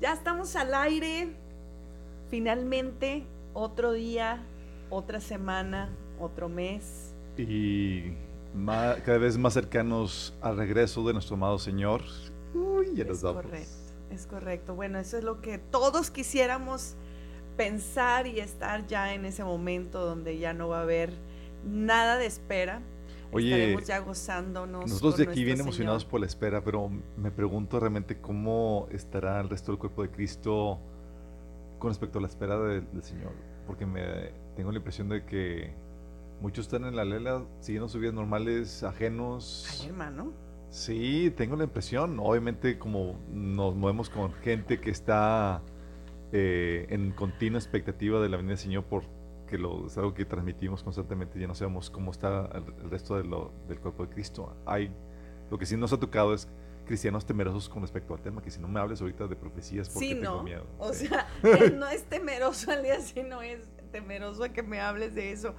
Ya estamos al aire. Finalmente, otro día, otra semana, otro mes. Y cada vez más cercanos al regreso de nuestro amado Señor. Uy, ya nos es correcto, es correcto. Bueno, eso es lo que todos quisiéramos pensar y estar ya en ese momento donde ya no va a haber nada de espera. Oye, Estaremos ya gozándonos. Nosotros de aquí bien emocionados por la espera, pero me pregunto realmente cómo estará el resto del cuerpo de Cristo con respecto a la espera del, Señor. Porque me tengo la impresión de que muchos están en la lela siguiendo sus vidas normales, ajenos. Ay, hermano. Sí, tengo la impresión. Obviamente, como nos movemos con gente que está eh, en continua expectativa de la venida del Señor por que lo, es algo que transmitimos constantemente, ya no sabemos cómo está el, resto de lo, del cuerpo de Cristo. Hay, lo que sí nos ha tocado es cristianos temerosos con respecto al tema, que si no me hables ahorita de profecías porque sí, tengo miedo. O sea, él no es temeroso al día, sino es temeroso a que me hables de eso.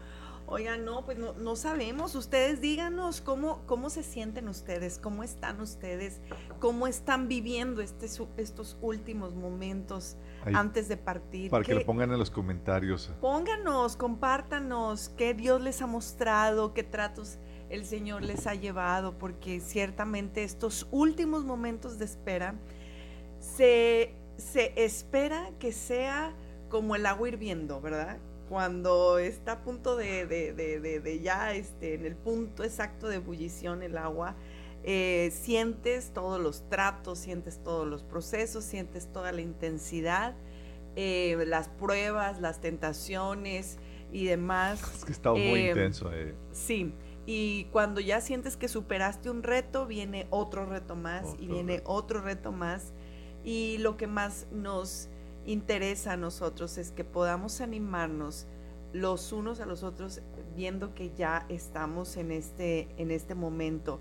Oigan, no, pues no, sabemos. Ustedes díganos cómo, cómo se sienten ustedes, cómo están ustedes, cómo están viviendo este, estos últimos momentos antes de partir. Para que lo pongan en los comentarios. Pónganos, compártanos qué Dios les ha mostrado, qué tratos el Señor les ha llevado, porque ciertamente estos últimos momentos de espera se, se espera que sea como el agua hirviendo, ¿verdad? cuando está a punto de, de, de, de, ya este, en el punto exacto de ebullición el agua, eh, sientes todos los tratos, sientes todos los procesos, sientes toda la intensidad, eh, las pruebas, las tentaciones y demás. Es que está muy intenso. Eh. Sí, y cuando ya sientes que superaste un reto, viene otro reto más y viene otro reto más. Y lo que más nos interesa a nosotros es que podamos animarnos los unos a los otros viendo que ya estamos en este, en este momento.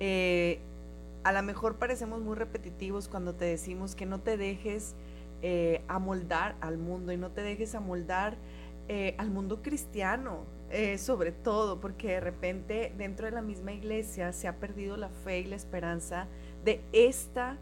Eh, a lo mejor parecemos muy repetitivos cuando te decimos que no te dejes eh, amoldar al mundo y no te dejes amoldar eh, al mundo cristiano, sobre todo porque de repente dentro de la misma iglesia se ha perdido la fe y la esperanza de esta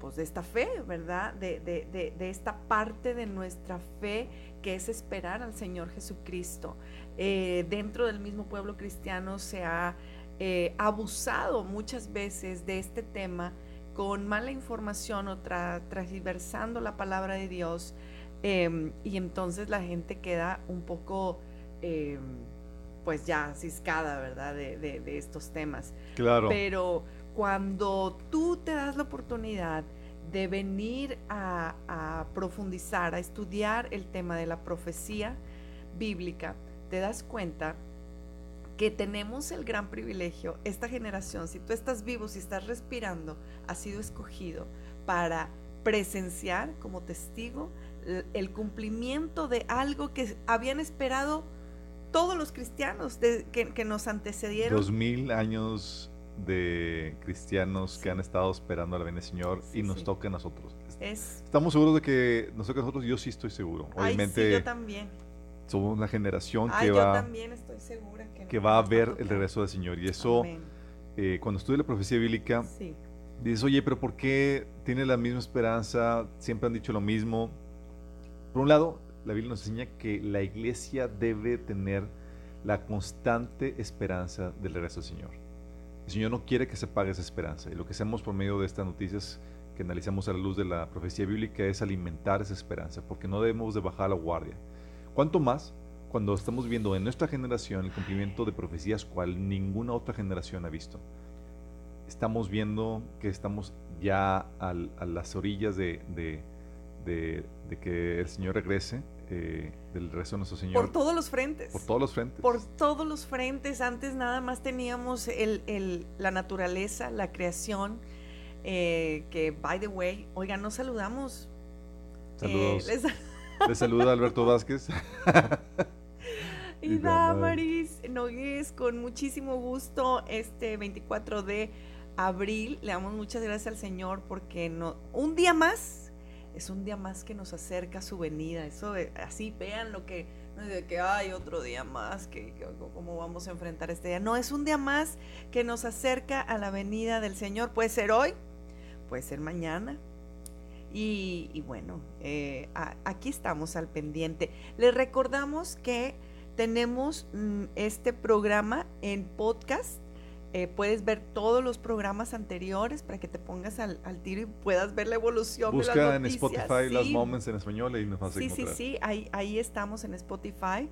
pues de esta fe, ¿verdad? De, de, esta parte de nuestra fe que es esperar al Señor Jesucristo. Dentro del mismo pueblo cristiano se ha eh, abusado muchas veces de este tema con mala información o transversando la palabra de Dios em, y entonces la gente queda un poco em, pues ya ciscada, ¿verdad? De, estos temas. Claro. Pero cuando tú te das la oportunidad de venir a, profundizar, a estudiar el tema de la profecía bíblica, te das cuenta que tenemos el gran privilegio, esta generación, si tú estás vivo, si estás respirando, ha sido escogido para presenciar como testigo el cumplimiento de algo que habían esperado todos los cristianos que, que, nos antecedieron. Dos mil años de cristianos que han estado esperando a la venida del Señor y nos toca a nosotros. Estamos seguros de que nos toca a nosotros, yo sí estoy seguro. Obviamente, yo también. Somos una generación que va, también estoy segura que, va a ver el regreso del Señor. Y eso, eh, cuando estudia la profecía bíblica, dices, oye, pero ¿por qué tiene la misma esperanza? Siempre han dicho lo mismo. Por un lado, la Biblia nos enseña que la iglesia debe tener la constante esperanza del regreso del Señor. El Señor no quiere que se pague esa esperanza. Y lo que hacemos por medio de estas noticias que analizamos a la luz de la profecía bíblica es alimentar esa esperanza, porque no debemos de bajar la guardia. ¿Cuánto más cuando estamos viendo en nuestra generación el cumplimiento de profecías cual ninguna otra generación ha visto? Estamos viendo que estamos ya a las orillas de, de que el Señor regrese eh, del resto de nuestro Señor. Por todos los frentes. Por todos los frentes. Por todos los frentes. Antes nada más teníamos el, la naturaleza, la creación, eh, que, by the way, oigan, nos saludamos. Saludos. Eh, les... saluda Alberto Vázquez. y Damaris Nogués, con muchísimo gusto, este 24 de abril. Le damos muchas gracias al Señor porque no, un día más es un día más que nos acerca su venida. Eso así vean lo que no es de que hay otro día más, que, cómo vamos a enfrentar este día. No, es un día más que nos acerca a la venida del Señor. Puede ser hoy, puede ser mañana, Y, bueno, eh, aquí estamos al pendiente. Les recordamos que tenemos mm, este programa en podcast. Eh, puedes ver todos los programas anteriores para que te pongas al, tiro y puedas ver la evolución Busca de las en Spotify las moments en español y nos vas a Sí, sí, sí, ahí, ahí estamos en Spotify.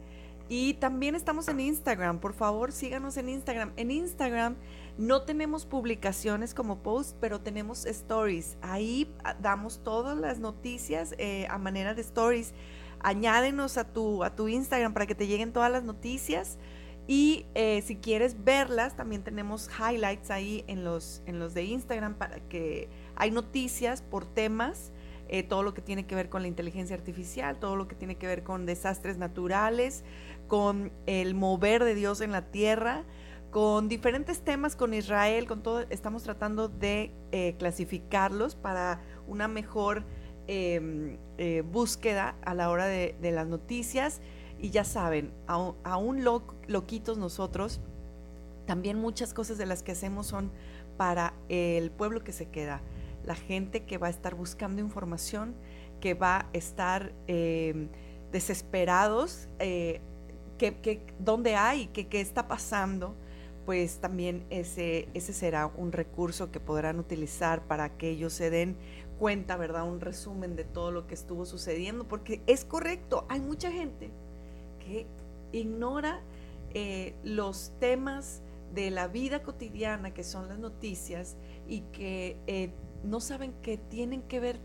Y también estamos en Instagram. Por favor, síganos en Instagram. En Instagram no tenemos publicaciones como post, pero tenemos stories. Ahí ah, damos todas las noticias eh, a manera de stories. Añádenos a tu, a tu Instagram para que te lleguen todas las noticias. Y eh, si quieres verlas, también tenemos highlights ahí en los, en los de Instagram para que hay noticias por temas. Eh, todo lo que tiene que ver con la inteligencia artificial, todo lo que tiene que ver con desastres naturales, con el mover de Dios en la tierra, con diferentes temas con Israel, con todo, estamos tratando de eh, clasificarlos para una mejor em, eh, búsqueda a la hora de, las noticias. Y ya saben, aún, loquitos nosotros, también muchas cosas de las que hacemos son para el pueblo que se queda, la gente que va a estar buscando información, que va a estar em, desesperados, eh, que, dónde hay, qué está pasando pues también ese, ese será un recurso que podrán utilizar para que ellos se den cuenta, ¿verdad? Un resumen de todo lo que estuvo sucediendo, porque es correcto, hay mucha gente que ignora eh, los temas de la vida cotidiana, que son las noticias, y que eh, no saben que tienen que ver,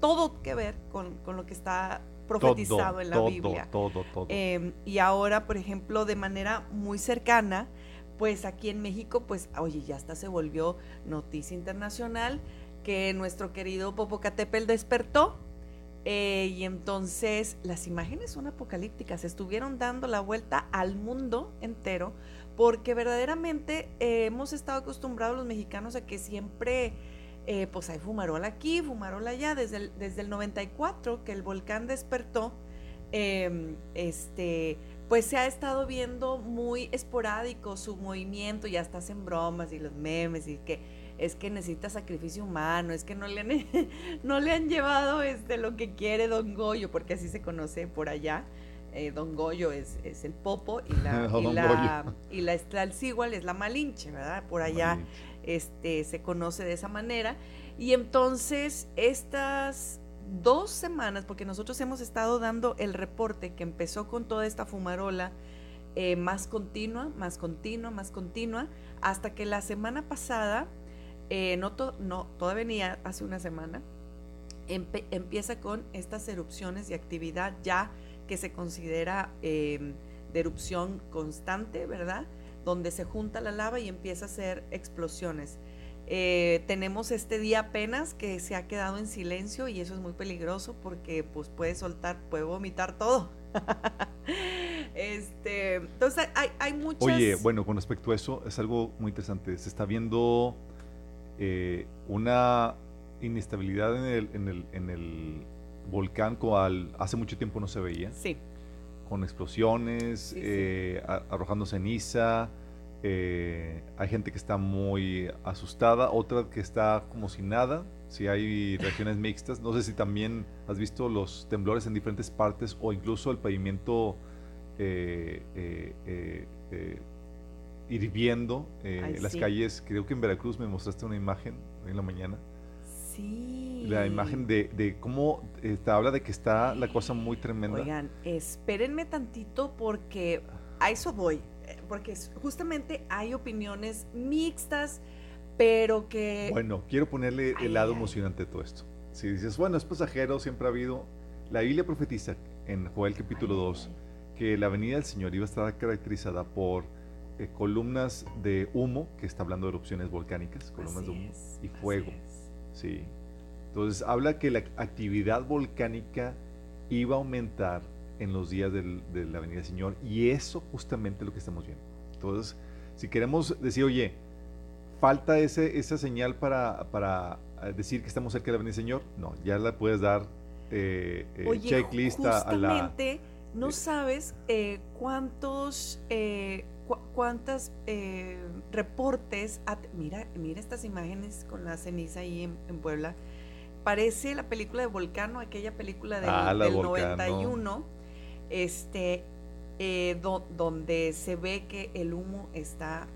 todo que ver con, lo que está profetizado en la Biblia. Todo, todo, em, y ahora, por ejemplo, de manera muy cercana, pues aquí en México, pues, oye, ya hasta se volvió noticia internacional que nuestro querido Popocatépetl despertó. Eh, y entonces las imágenes son apocalípticas, estuvieron dando la vuelta al mundo entero, porque verdaderamente eh, hemos estado acostumbrados los mexicanos a que siempre, eh, pues hay fumarola aquí, fumarola allá, desde el, desde el 94 que el volcán despertó, em, este, pues se ha estado viendo muy esporádico su movimiento, ya hasta hacen bromas y los memes y que es que necesita sacrificio humano, es que no le han, no le han llevado este, lo que quiere Don Goyo, porque así se conoce por allá. Eh, don Goyo es, es, el popo y la, y la, y la es la malinche, ¿verdad? Por allá este, se conoce de esa manera. Y entonces estas dos semanas, porque nosotros hemos estado dando el reporte que empezó con toda esta fumarola eh, más continua, más continua, más continua, hasta que la semana pasada, eh, no, no, todavía venía hace una semana, empieza con estas erupciones de actividad ya que se considera em, de erupción constante, ¿verdad? Donde se junta la lava y empieza a hacer explosiones. Eh, tenemos este día apenas que se ha quedado en silencio y eso es muy peligroso porque pues puede soltar, puede vomitar todo. este, entonces hay, hay muchas... Oye, bueno, con respecto a eso es algo muy interesante. Se está viendo eh, una inestabilidad en el, en el, en el volcán cual hace mucho tiempo no se veía. Sí. Con explosiones, eh, arrojando ceniza. Eh, hay gente que está muy asustada, otra que está como sin nada. Si hay regiones mixtas, no sé si también has visto los temblores en diferentes partes o incluso el pavimento eh, eh, hirviendo en las calles. Creo que en Veracruz me mostraste una imagen en la mañana. Sí. La imagen de, de cómo te habla de que está la cosa muy tremenda. Oigan, espérenme tantito porque a eso voy porque justamente hay opiniones mixtas, pero que... Bueno, quiero ponerle el lado emocionante de todo esto. Si dices, bueno, es pasajero, siempre ha habido... La Biblia profetiza en Joel capítulo 2 que la venida del Señor iba a estar caracterizada por eh, columnas de humo, que está hablando de erupciones volcánicas, columnas de humo, y fuego. Sí. Entonces habla que la actividad volcánica iba a aumentar en los días de la venida del Señor. Y eso justamente es lo que estamos viendo. Entonces, si queremos decir, oye, falta ese, esa señal para, para eh, decir que estamos cerca de la venida del Señor, no, ya la puedes dar eh, eh checklist a la... No sabes eh, cuántos, cuántas reportes, mira, mira estas imágenes con la ceniza ahí en, en Puebla, parece la película de Volcano, aquella película del, ah, 91, este, eh, donde se ve que el humo está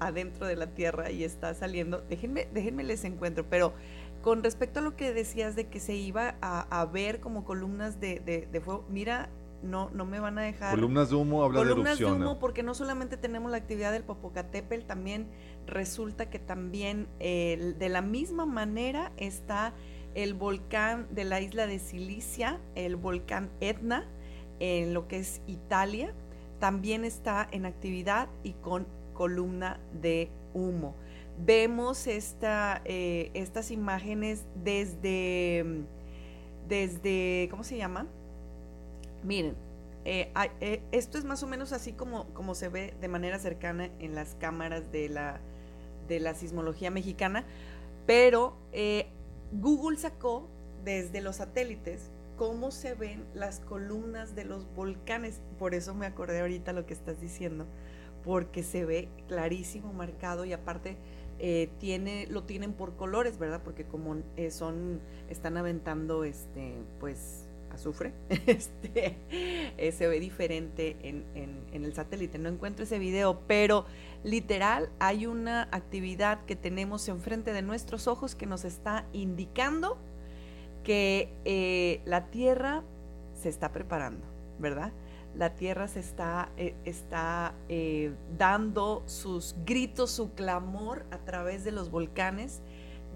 adentro de la tierra y está saliendo. Déjenme, déjenme les encuentro, pero con respecto a lo que decías de que se iba a, ver como columnas de, de, fuego, mira, no, no me van a dejar. Columnas de humo, habla columnas de humo, porque no solamente tenemos la actividad del Popocatépetl, también resulta que también de la misma manera está el volcán de la isla de Silicia, el volcán Etna, en lo que es Italia, también está en actividad y con columna de humo. Vemos esta, eh, estas imágenes desde, desde, ¿cómo se llama? Miren, eh, eh, esto es más o menos así como, como se ve de manera cercana en las cámaras de la, de la sismología mexicana, pero Google sacó desde los satélites cómo se ven las columnas de los volcanes. Por eso me acordé ahorita lo que estás diciendo, porque se ve clarísimo, marcado y aparte eh, tiene, lo tienen por colores, ¿verdad? Porque como eh, son, están aventando, este, pues azufre, este, eh, se ve diferente en, el satélite. No encuentro ese video, pero literal hay una actividad que tenemos enfrente de nuestros ojos que nos está indicando que la Tierra se está preparando, ¿verdad? la tierra se está, eh, está eh, dando sus gritos, su clamor a través de los volcanes.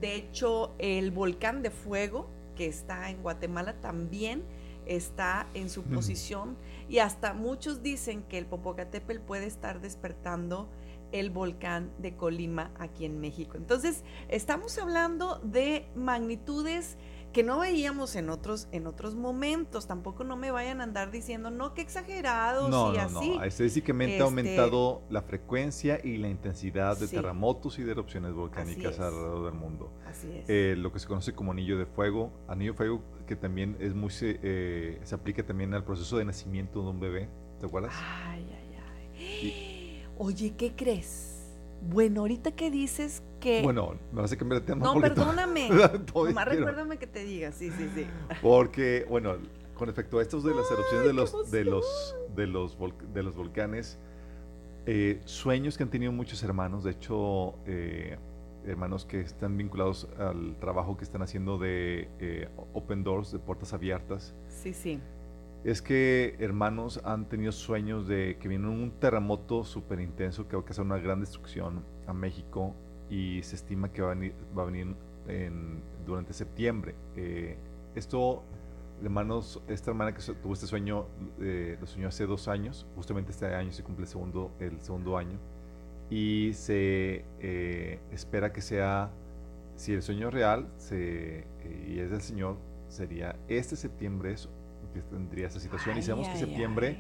De hecho, el volcán de fuego que está en Guatemala también está en su posición y hasta muchos dicen que el Popocatépetl puede estar despertando el volcán de Colima aquí en México. Entonces, estamos hablando de magnitudes que no veíamos en otros, en otros momentos. Tampoco no me vayan a andar diciendo, no, qué exagerados no, y no, así. No, estadísticamente ha este aumentado la frecuencia y la intensidad de terremotos y de erupciones volcánicas alrededor del mundo. Así es. Eh, lo que se conoce como anillo de fuego, anillo de fuego que también es muy, eh, se aplica también al proceso de nacimiento de un bebé, ¿te acuerdas? Ay, ay, ay. Oye, ¿qué crees? Bueno, ahorita que dices que... Bueno, me vas a cambiar de tema. No, perdóname. Nomás recuérdame que te diga, sí, sí, sí. Porque, bueno, con respecto a estos de las erupciones de los, de los, de los, de los volcanes, eh, sueños que han tenido muchos hermanos, de hecho, eh, hermanos que están vinculados al trabajo que están haciendo de eh, Open Doors, de puertas abiertas. Sí, sí es que hermanos han tenido sueños de que viene un terremoto súper intenso que va a causar una gran destrucción a México y se estima que va a venir, va a venir durante septiembre. Eh, esto, hermanos, esta hermana que tuvo este sueño, eh, lo soñó hace dos años, justamente este año se cumple el segundo, el segundo año, y se eh, espera que sea, si el sueño real se, y es del Señor, sería este septiembre eso tendría esa situación. y sabemos que septiembre,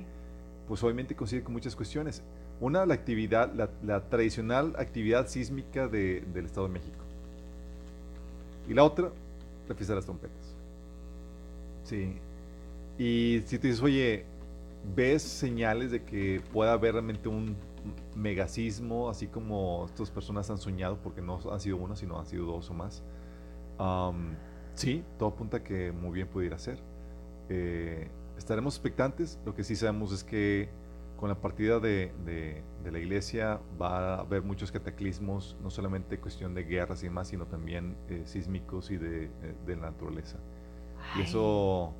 pues obviamente coincide con muchas cuestiones. Una, la actividad, la, tradicional actividad sísmica de, del Estado de México. Y la otra, la fiesta de las trompetas. Sí. Y si te dices, oye, ¿ves señales de que pueda haber realmente un megasismo, así como estas personas han soñado, porque no han sido una, sino han sido dos o más? sí, todo apunta que muy bien pudiera ser. Eh, estaremos expectantes. Lo que sí sabemos es que con la partida de, de, la iglesia va a haber muchos cataclismos, no solamente cuestión de guerras y demás, sino también eh, sísmicos y de, eh, de, la naturaleza. Y eso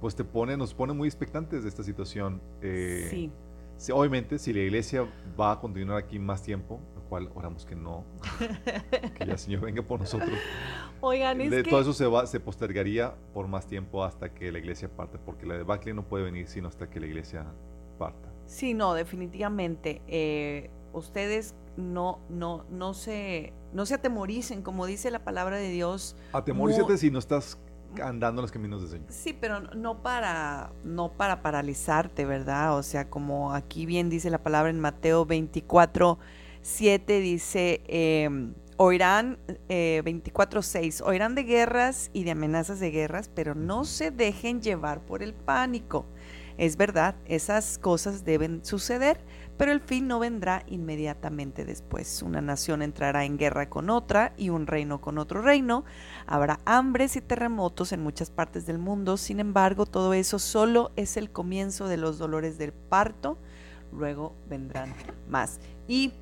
pues te pone, nos pone muy expectantes de esta situación. sí. Obviamente, si la iglesia va a continuar aquí más tiempo, cual oramos que no, que ya el Señor venga por nosotros. Oigan, es de, Todo eso se, va, se postergaría por más tiempo hasta que la iglesia parte, porque la de Bacley no puede venir sino hasta que la iglesia parta. Sí, no, definitivamente. Eh, ustedes no, no, no, se, no se atemoricen, como dice la palabra de Dios. Atemorízate si no estás andando los caminos de Señor. Sí, pero no para, no para paralizarte, ¿verdad? O sea, como aquí bien dice la palabra en Mateo 24, 7, dice, em, oirán, eh, 24.6, oirán de guerras y de amenazas de guerras, pero no se dejen llevar por el pánico. Es verdad, esas cosas deben suceder, pero el fin no vendrá inmediatamente después. Una nación entrará en guerra con otra y un reino con otro reino. Habrá hambres y terremotos en muchas partes del mundo. Sin embargo, todo eso solo es el comienzo de los dolores del parto. Luego vendrán más. Y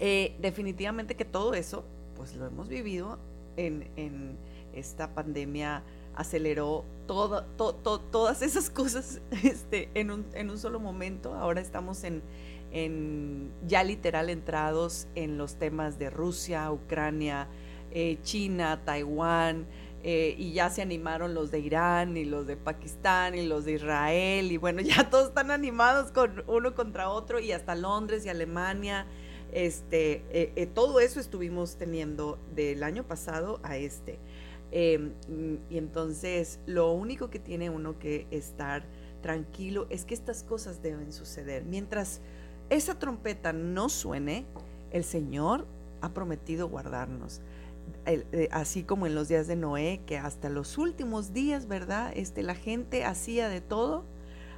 eh, definitivamente que todo eso, pues lo hemos vivido en, en esta pandemia aceleró todas esas cosas este, en, un, en un solo momento. Ahora estamos en, en, ya literal entrados en los temas de Rusia, Ucrania, eh, China, Taiwán, eh, y ya se animaron los de Irán y los de Pakistán y los de Israel, y bueno, ya todos están animados con uno contra otro, y hasta Londres y Alemania. Este, eh, todo eso estuvimos teniendo del año pasado a este. Em, y entonces lo único que tiene uno que estar tranquilo es que estas cosas deben suceder. Mientras esa trompeta no suene, el Señor ha prometido guardarnos. Eh, así como en los días de Noé, que hasta los últimos días, ¿verdad? Este, la gente hacía de todo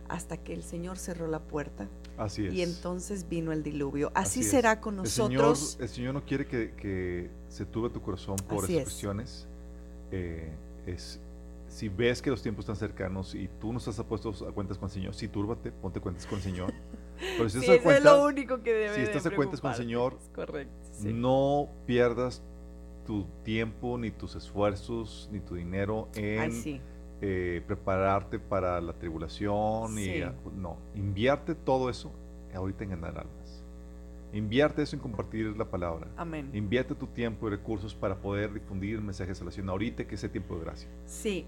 hasta que el Señor cerró la puerta. Así es. Y entonces vino el diluvio. Así, será con nosotros. El Señor, no quiere que, se tuve tu corazón por esas cuestiones eh, es si ves que los tiempos están cercanos y tú no estás puesto a cuentas con el Señor, sí, túrbate, ponte cuentas con el Señor. Pero si estás es lo único que debe Si estás a cuentas con el Señor, correcto, no pierdas tu tiempo, ni tus esfuerzos, ni tu dinero en eh, prepararte para la tribulación. Y, no, invierte todo eso ahorita en ganar almas. Invierte eso en compartir la palabra. Amén. Invierte tu tiempo y recursos para poder difundir el mensaje de salvación ahorita que es el tiempo de gracia. Sí,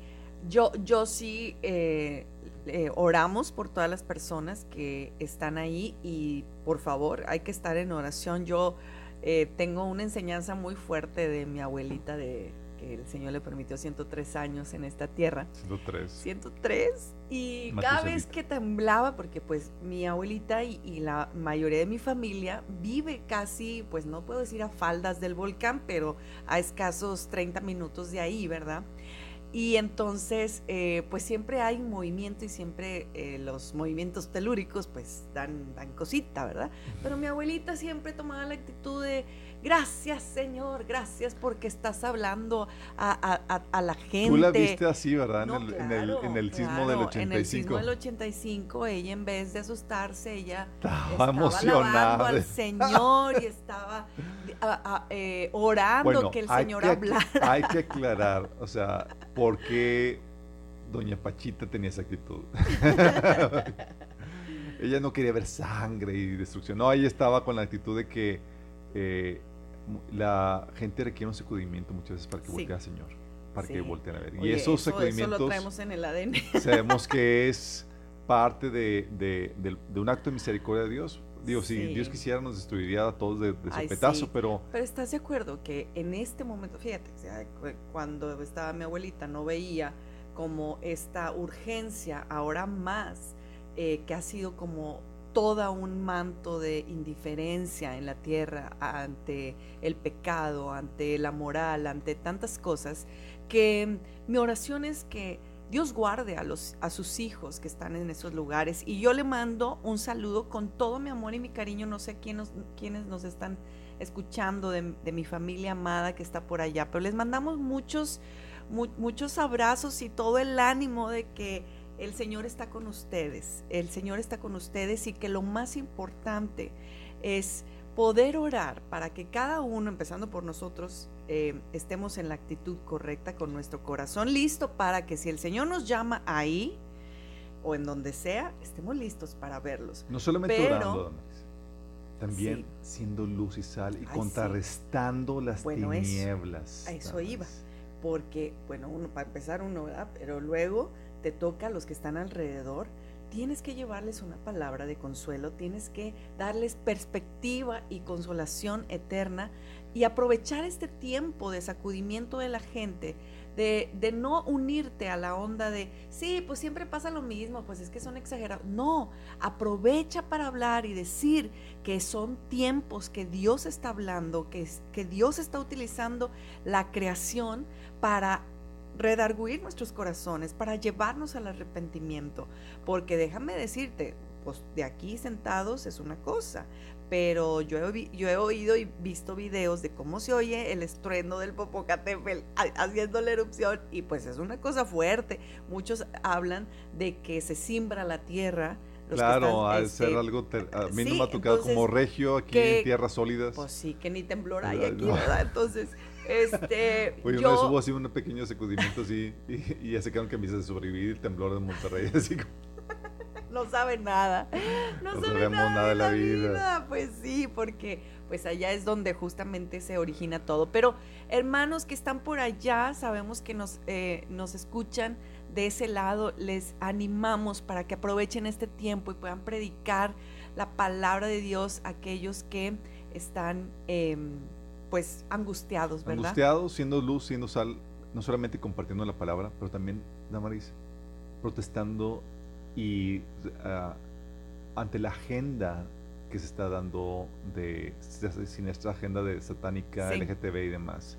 yo, yo sí eh, eh, oramos por todas las personas que están ahí y por favor hay que estar en oración. Yo eh, tengo una enseñanza muy fuerte de mi abuelita de que el Señor le permitió 103 años en esta tierra. 103. 103. Y cada vez que temblaba, porque pues mi abuelita y, y, la mayoría de mi familia vive casi, pues no puedo decir a faldas del volcán, pero a escasos 30 minutos de ahí, ¿verdad? Y entonces, eh, pues siempre hay movimiento y siempre eh, los movimientos telúricos, pues dan, dan cosita, ¿verdad? Pero mi abuelita siempre tomaba la actitud de, gracias Señor, gracias porque estás hablando a, la gente. Tú la viste así, ¿verdad? en, el, en, el, sismo del 85. En el sismo del 85, ella en vez de asustarse, ella estaba, emocionada. al Señor y estaba eh, orando que el Señor hablara. Hay que aclarar, o sea, por qué doña Pachita tenía esa actitud. ella no quería ver sangre y destrucción. No, ella estaba con la actitud de que eh, la gente requiere un sacudimiento muchas veces para que voltee al Señor, para que volteen a ver. y esos sacudimientos. lo traemos en el ADN. Sabemos que es parte de, un acto de misericordia de Dios. Digo, si Dios quisiera nos destruiría a todos de, de sopetazo, pero... Pero estás de acuerdo que en este momento, fíjate, cuando estaba mi abuelita no veía como esta urgencia, ahora más, eh, que ha sido como toda un manto de indiferencia en la tierra ante el pecado, ante la moral, ante tantas cosas, que mi oración es que Dios guarde a, los, a sus hijos que están en esos lugares. Y yo le mando un saludo con todo mi amor y mi cariño. No sé quiénes nos están escuchando de, mi familia amada que está por allá, pero les mandamos muchos, muchos abrazos y todo el ánimo de que el Señor está con ustedes, el Señor está con ustedes y que lo más importante es poder orar para que cada uno, empezando por nosotros, eh, estemos en la actitud correcta con nuestro corazón listo para que si el Señor nos llama ahí o en donde sea, estemos listos para verlos. No solamente orando, también siendo luz y sal y contrarrestando las tinieblas. a eso iba, porque, bueno, uno, para empezar uno, ¿verdad? Pero luego te toca a los que están alrededor, tienes que llevarles una palabra de consuelo, tienes que darles perspectiva y consolación eterna y aprovechar este tiempo de sacudimiento de la gente, de, no unirte a la onda de, sí, pues siempre pasa lo mismo, pues es que son exagerados. No, aprovecha para hablar y decir que son tiempos que Dios está hablando, que Dios está utilizando la creación para redarguir nuestros corazones, para llevarnos al arrepentimiento. Porque déjame decirte, pues de aquí sentados es una cosa, pero yo he, yo he oído y visto videos de cómo se oye el estruendo del Popocatépetl haciendo la erupción y pues es una cosa fuerte. Muchos hablan de que se simbra la tierra. claro, al ser este, algo, a mí no me ha tocado como regio aquí en tierras sólidas. Pues sí, que ni temblor hay aquí, ¿verdad? Entonces, este. Oye, yo, una vez hubo así un pequeño sacudimiento así y, y ya se quedaron camisas de sobrevivir el temblor de Monterrey, así como no sabe nada. No, sabe nada, de la, vida. Pues sí, porque pues allá es donde justamente se origina todo. Pero hermanos que están por allá, sabemos que nos, eh, nos escuchan de ese lado, les animamos para que aprovechen este tiempo y puedan predicar la palabra de Dios a aquellos que están em, pues angustiados, ¿verdad? Angustiados, siendo luz, siendo sal, no solamente compartiendo la palabra, pero también, Damaris, protestando y ah, ante la agenda que se está dando de siniestra agenda de satánica, LGTB y demás.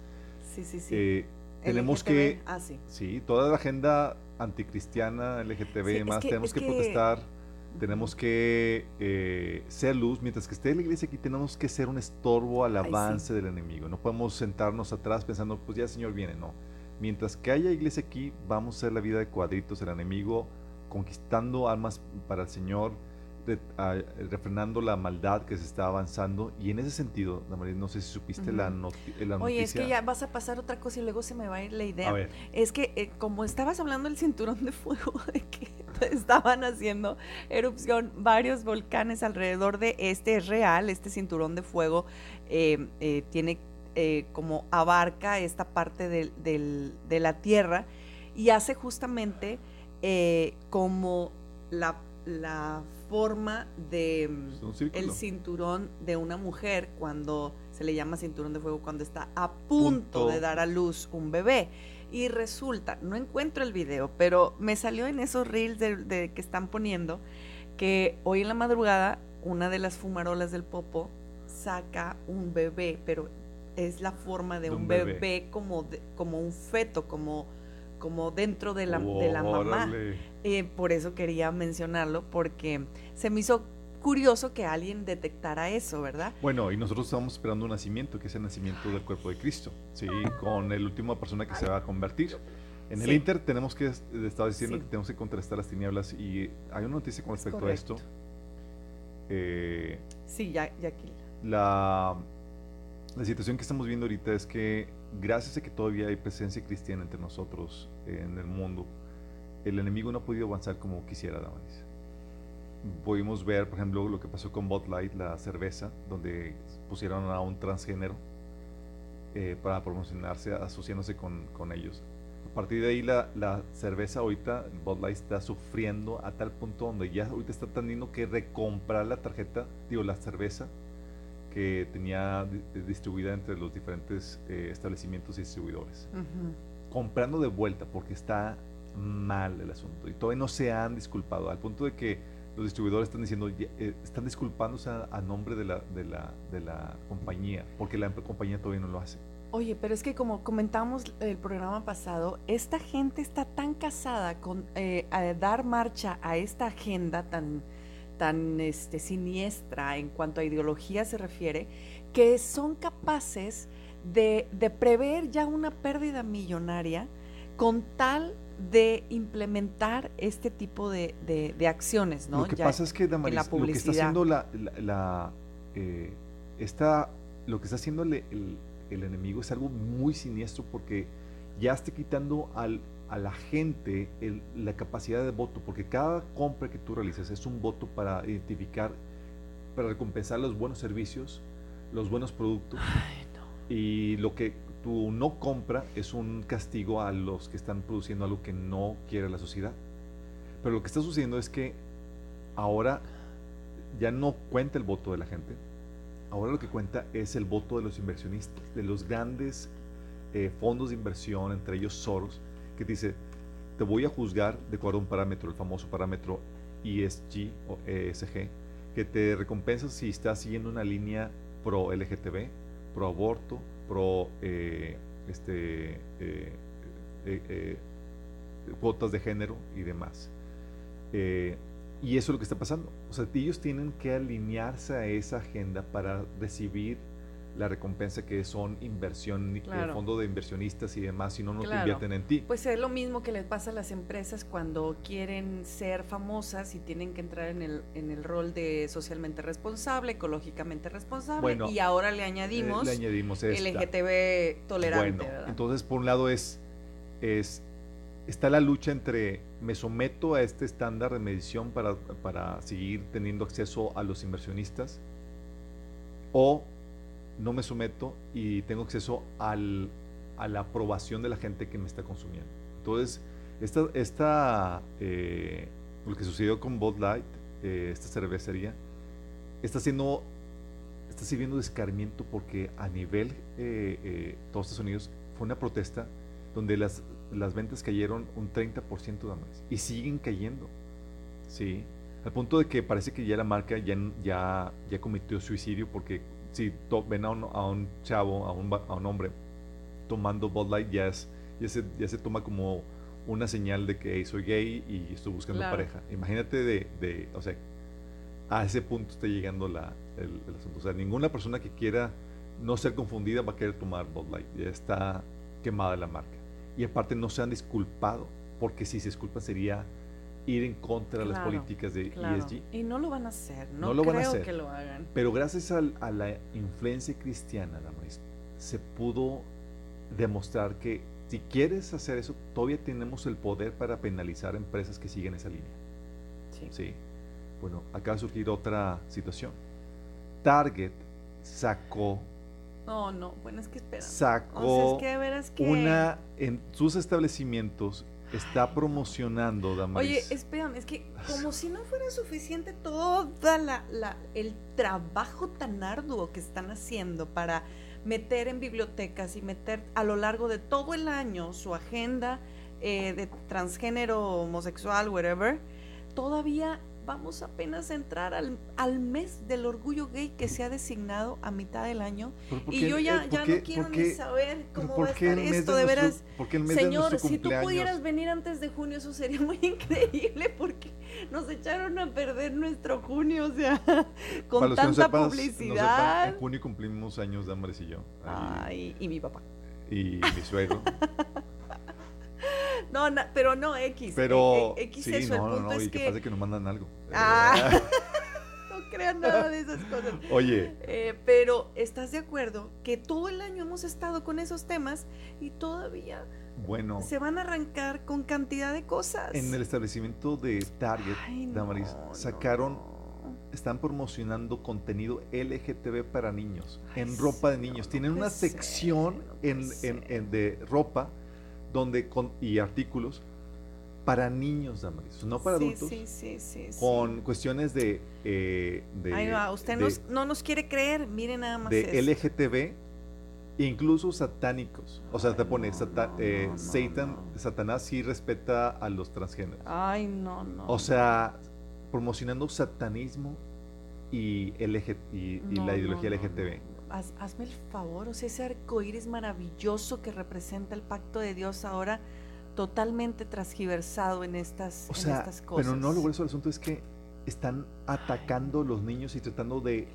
Sí, sí, sí. Eh, tenemos que, ah, sí. sí. toda la agenda anticristiana, LGTB y demás, tenemos que, protestar, tenemos que eh, ser luz, mientras que esté la iglesia aquí tenemos que ser un estorbo al avance del enemigo, no podemos sentarnos atrás pensando, pues ya el Señor viene, no. Mientras que haya iglesia aquí, vamos a hacer la vida de cuadritos, el enemigo conquistando almas para el Señor, refrenando la maldad que se está avanzando. Y en ese sentido, no sé si supiste la, noticia. Oye, es que ya vas a pasar otra cosa y luego se me va a ir la idea. Es que eh, como estabas hablando del cinturón de fuego, de que estaban haciendo erupción varios volcanes alrededor de este, es real, este cinturón de fuego eh, eh, tiene como abarca esta parte de la Tierra y hace justamente como la, forma de el cinturón de una mujer cuando se le llama cinturón de fuego cuando está a punto, de dar a luz un bebé. Y resulta, no encuentro el video, pero me salió en esos reels de, que están poniendo que hoy en la madrugada una de las fumarolas del popo saca un bebé, pero es la forma de, un, bebé, como, como un feto, como como dentro de la, de la mamá. Eh, por eso quería mencionarlo, porque se me hizo curioso que alguien detectara eso, ¿verdad? Bueno, y nosotros estamos esperando un nacimiento, que es el nacimiento del cuerpo de Cristo, ¿sí? Con el última persona que se va a convertir. En el Inter tenemos que, estaba diciendo que tenemos que contrastar las tinieblas y hay una noticia con respecto a esto. Eh, sí, ya, ya aquí. La, la situación que estamos viendo ahorita es que gracias a que todavía hay presencia cristiana entre nosotros en el mundo, el enemigo no ha podido avanzar como quisiera, Damaris. Pudimos ver, por ejemplo, lo que pasó con Bud Light, la cerveza, donde pusieron a un transgénero eh, para promocionarse, asociándose con, ellos. A partir de ahí, la, la, cerveza ahorita, Bud Light está sufriendo a tal punto donde ya ahorita está teniendo que recomprar la tarjeta, digo, la cerveza que tenía distribuida entre los diferentes eh, establecimientos y distribuidores. Comprando de vuelta porque está mal el asunto y todavía no se han disculpado, al punto de que los distribuidores están diciendo, eh, están disculpándose a, nombre de la, de, la, de la compañía, porque la compañía todavía no lo hace. Oye, pero es que como comentamos el programa pasado, esta gente está tan casada con eh, dar marcha a esta agenda tan, tan este, siniestra en cuanto a ideología se refiere, que son capaces de, prever ya una pérdida millonaria con tal de implementar este tipo de, acciones, ¿no? Lo que pasa es que, Damaris, lo que está haciendo la, la, eh, lo que está haciendo el, el, enemigo es algo muy siniestro porque ya está quitando al, a la gente la capacidad de voto, porque cada compra que tú realizas es un voto para identificar, para recompensar los buenos servicios, los buenos productos. Y lo que tú no compra es un castigo a los que están produciendo algo que no quiere la sociedad. Pero lo que está sucediendo es que ahora ya no cuenta el voto de la gente, ahora lo que cuenta es el voto de los inversionistas, de los grandes eh, fondos de inversión, entre ellos Soros, que dice, te voy a juzgar de acuerdo a un parámetro, el famoso parámetro ESG o ESG, que te recompensa si estás siguiendo una línea pro LGTB, pro aborto, pro eh, este, eh, eh, cuotas de género y demás. y eso es lo que está pasando. O sea, ellos tienen que alinearse a esa agenda para recibir la recompensa que son inversión, el fondo de inversionistas y demás, si no, no te invierten en ti. Pues es lo mismo que les pasa a las empresas cuando quieren ser famosas y tienen que entrar en el, en el rol de socialmente responsable, ecológicamente responsable, y ahora le añadimos, le añadimos LGTB tolerante. Bueno, entonces por un lado es, es, está la lucha entre me someto a este estándar de medición para, para seguir teniendo acceso a los inversionistas, o no me someto y tengo acceso al, a la aprobación de la gente que me está consumiendo. Entonces, esta, esta eh, lo que sucedió con Bud Light, eh, esta cervecería, está siendo está sirviendo de escarmiento porque a nivel eh, todos Estados Unidos fue una protesta donde las, las ventas cayeron un 30% de más y siguen cayendo. ¿sí? Al punto de que parece que ya la marca ya, ya, ya cometió suicidio porque si ven a un, chavo, a un, a un, hombre tomando Bud Light, ya, es, ya, se, ya se toma como una señal de que soy gay y estoy buscando pareja. Imagínate de, de, o sea, a ese punto está llegando la, el, asunto. O sea, ninguna persona que quiera no ser confundida va a querer tomar Bud Light. Ya está quemada la marca. Y aparte no se han disculpado, porque si se disculpa sería ir en contra de las políticas de ESG. Y no lo van a hacer, no, lo creo van a hacer. que lo hagan. Pero gracias a, la influencia cristiana, se pudo demostrar que si quieres hacer eso, todavía tenemos el poder para penalizar empresas que siguen esa línea. Sí. sí. Bueno, acaba de surgir otra situación. Target sacó no, no, bueno, es que espera. Sacó una en sus establecimientos está promocionando, Damaris. Oye, espérame, es que como si no fuera suficiente toda la, la, el trabajo tan arduo que están haciendo para meter en bibliotecas y meter a lo largo de todo el año su agenda eh, de transgénero, homosexual, whatever, todavía vamos apenas a entrar al, al, mes del orgullo gay que se ha designado a mitad del año. Y yo ya, eh, ya no quiero ni saber cómo va a estar esto, de, veras. Señor, si tú pudieras venir antes de junio, eso sería muy increíble porque nos echaron a perder nuestro junio, o sea, con tanta publicidad. en junio cumplimos años de Ambres y yo. Ay, y mi papá. Y mi suegro. No, pero no X. Pero e, e, X eso, no, el punto no, es y que... pasa que nos mandan algo. Ah, no crean nada de esas cosas. Oye. Eh, pero ¿estás de acuerdo que todo el año hemos estado con esos temas y todavía bueno, se van a arrancar con cantidad de cosas? En el establecimiento de Target, Damaris, sacaron están promocionando contenido LGTB para niños, en ropa de niños. Tienen una sección en, en, de ropa donde con, y artículos para niños, Damaris, no para adultos. Sí, sí, sí, con cuestiones de, eh, Ahí va, usted no nos quiere creer, mire nada más. De LGTB, incluso satánicos. O sea, te pone eh, Satan, Satanás sí respeta a los transgéneros. Ay, no, no. O sea, promocionando satanismo y, LG, y, la ideología LGTB hazme el favor, o sea, ese arcoíris maravilloso que representa el pacto de Dios ahora totalmente transgiversado en estas, cosas. Pero no lo grueso del asunto es que están atacando a los niños y tratando de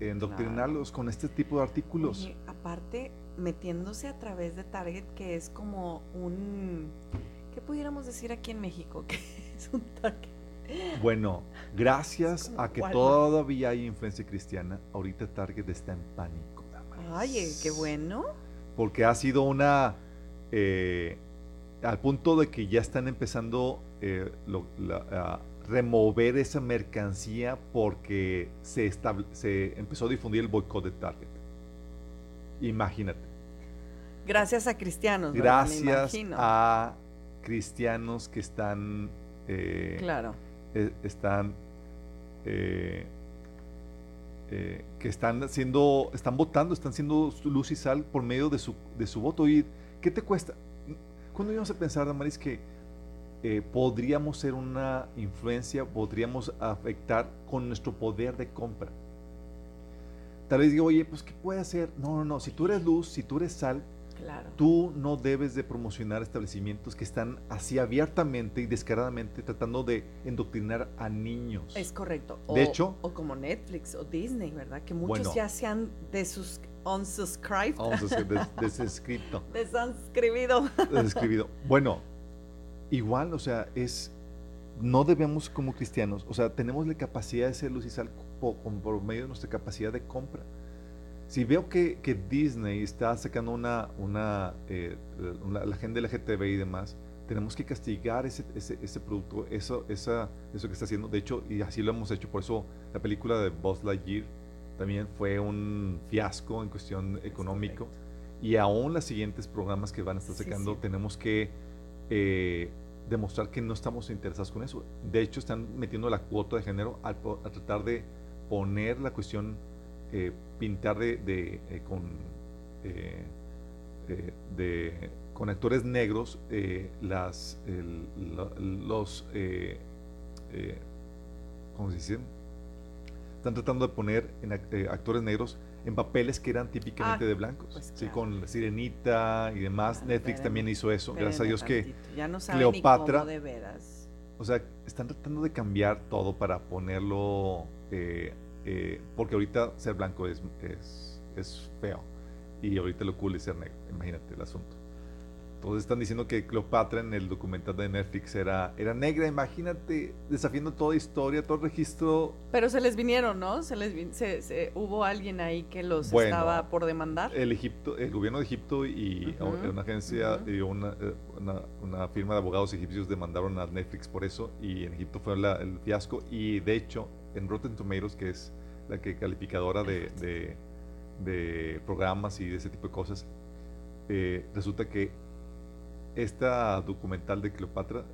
endoctrinarlos con este tipo de artículos. aparte, metiéndose a través de Target, que es como un, ¿qué pudiéramos decir aquí en México? Que es un Target bueno, gracias a que todavía hay influencia cristiana, ahorita Target está en pánico. Ay, eh, qué bueno. Porque ha sido una... Eh, al punto de que ya están empezando eh, a remover esa mercancía porque se, se empezó a difundir el boicot de Target. Imagínate. Gracias a cristianos. Gracias a cristianos que están... claro e, están eh, eh, que están haciendo, están votando, están siendo luz y sal por medio de su, de su voto. ¿Y qué te cuesta? ¿Cuándo íbamos a pensar, Damaris, que eh, podríamos ser una influencia, podríamos afectar con nuestro poder de compra? Tal vez digo, oye, pues ¿qué puede hacer? No, no, no, si tú eres luz, si tú eres sal, Tú no debes de promocionar establecimientos que están así abiertamente y descaradamente tratando de endoctrinar a niños. Es correcto. de hecho, o como Netflix o Disney, ¿verdad? Que muchos ya se han de sus unsubscribed. Desescrito. Desanscribido. Desescribido. Bueno, igual, o sea, es no debemos como cristianos, o sea, tenemos la capacidad de ser luz y sal por medio de nuestra capacidad de compra si veo que, que, Disney está sacando una, una, eh, la gente LGTB y demás, tenemos que castigar ese, ese, ese, producto, eso, esa, eso que está haciendo. De hecho, y así lo hemos hecho, por eso la película de Buzz Lightyear también fue un fiasco en cuestión económico. Y aún los siguientes programas que van a estar sacando, tenemos que eh, demostrar que no estamos interesados con eso. De hecho, están metiendo la cuota de género a, a tratar de poner la cuestión eh, pintar de, eh, con, eh, de, con actores negros las, los, ¿cómo se dice? Están tratando de poner en, actores negros en papeles que eran típicamente ah, de blancos. Pues sí, con Sirenita y demás. Netflix también hizo eso. Gracias a Dios que ya no Cleopatra. de veras. O sea, están tratando de cambiar todo para ponerlo eh, porque ahorita ser blanco es, es, es, feo y ahorita lo cool es ser negro, imagínate el asunto. Entonces están diciendo que Cleopatra en el documental de Netflix era, era negra, imagínate, desafiando toda historia, todo registro. Pero se les vinieron, ¿no? Se les se, hubo alguien ahí que los estaba por demandar. El Egipto, el gobierno de Egipto y una agencia y eh, una, una, firma de abogados egipcios demandaron a Netflix por eso y en Egipto fue el fiasco y de hecho en Rotten Tomatoes, que es la que calificadora de, de, programas y de ese tipo de cosas, eh, resulta que esta documental de Cleopatra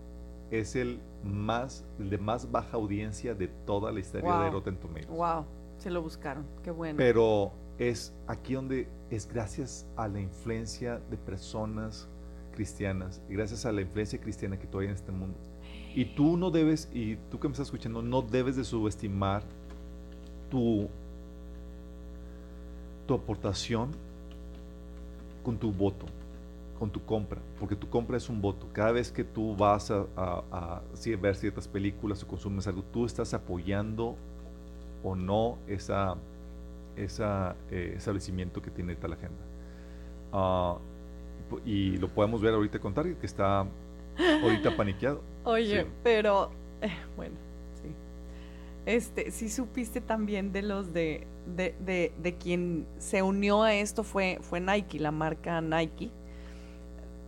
es el más el de más baja audiencia de toda la historia de Rotten Tomatoes. Wow, se lo buscaron, qué bueno. Pero es aquí donde es gracias a la influencia de personas cristianas y gracias a la influencia cristiana que todavía en este mundo y tú no debes, y tú que me estás escuchando, no debes de subestimar tu, tu aportación con tu voto, con tu compra, porque tu compra es un voto. Cada vez que tú vas a, ver ciertas películas o consumes algo, tú estás apoyando o no esa, esa eh, establecimiento que tiene tal agenda. Ah, y lo podemos ver ahorita con Target, que está ahorita paniqueado. Oye, pero eh, bueno, sí. Este, sí supiste también de los de, de, de, quien se unió a esto fue, fue Nike, la marca Nike,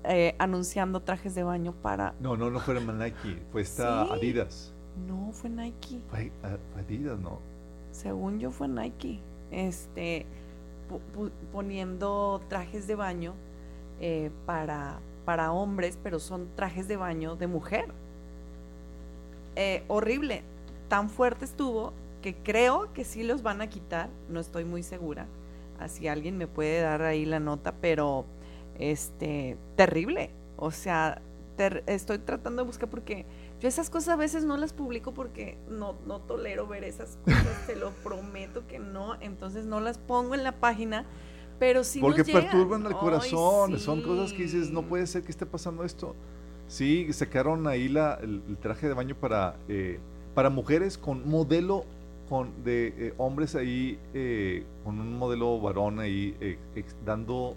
eh, anunciando trajes de baño para. No, no, no fue Nike, fue esta Adidas. No, fue Nike. Fue Adidas, no. Según yo fue Nike. Este, poniendo trajes de baño eh, para, para hombres, pero son trajes de baño de mujer. Eh, horrible. Tan fuerte estuvo que creo que sí los van a quitar, no estoy muy segura. Así alguien me puede dar ahí la nota, pero este, terrible. O sea, estoy tratando de buscar porque yo esas cosas a veces no las publico porque no, no tolero ver esas cosas, te lo prometo que no, entonces no las pongo en la página, pero sí Porque perturban el corazón, son cosas que dices, no puede ser que esté pasando esto. Sí, sacaron ahí la, el, traje de baño para, eh, para mujeres con modelo con, de eh, hombres ahí, eh, con un modelo varón ahí, dando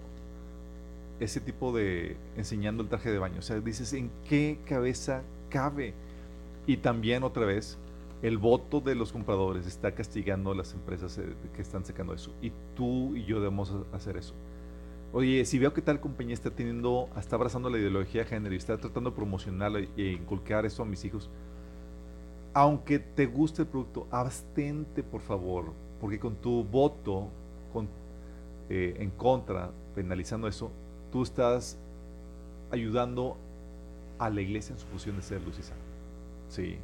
ese tipo de, enseñando el traje de baño. O sea, dices, ¿en qué cabeza cabe? Y también otra vez, el voto de los compradores está castigando a las empresas que están sacando eso. Y tú y yo debemos hacer eso. Oye, si veo que tal compañía está teniendo, está abrazando la ideología de género y está tratando de promocionarla e inculcar eso a mis hijos, aunque te guste el producto, abstente por favor, porque con tu voto con, eh, en contra, penalizando eso, tú estás ayudando a la iglesia en su función de ser luz y sal. Sí.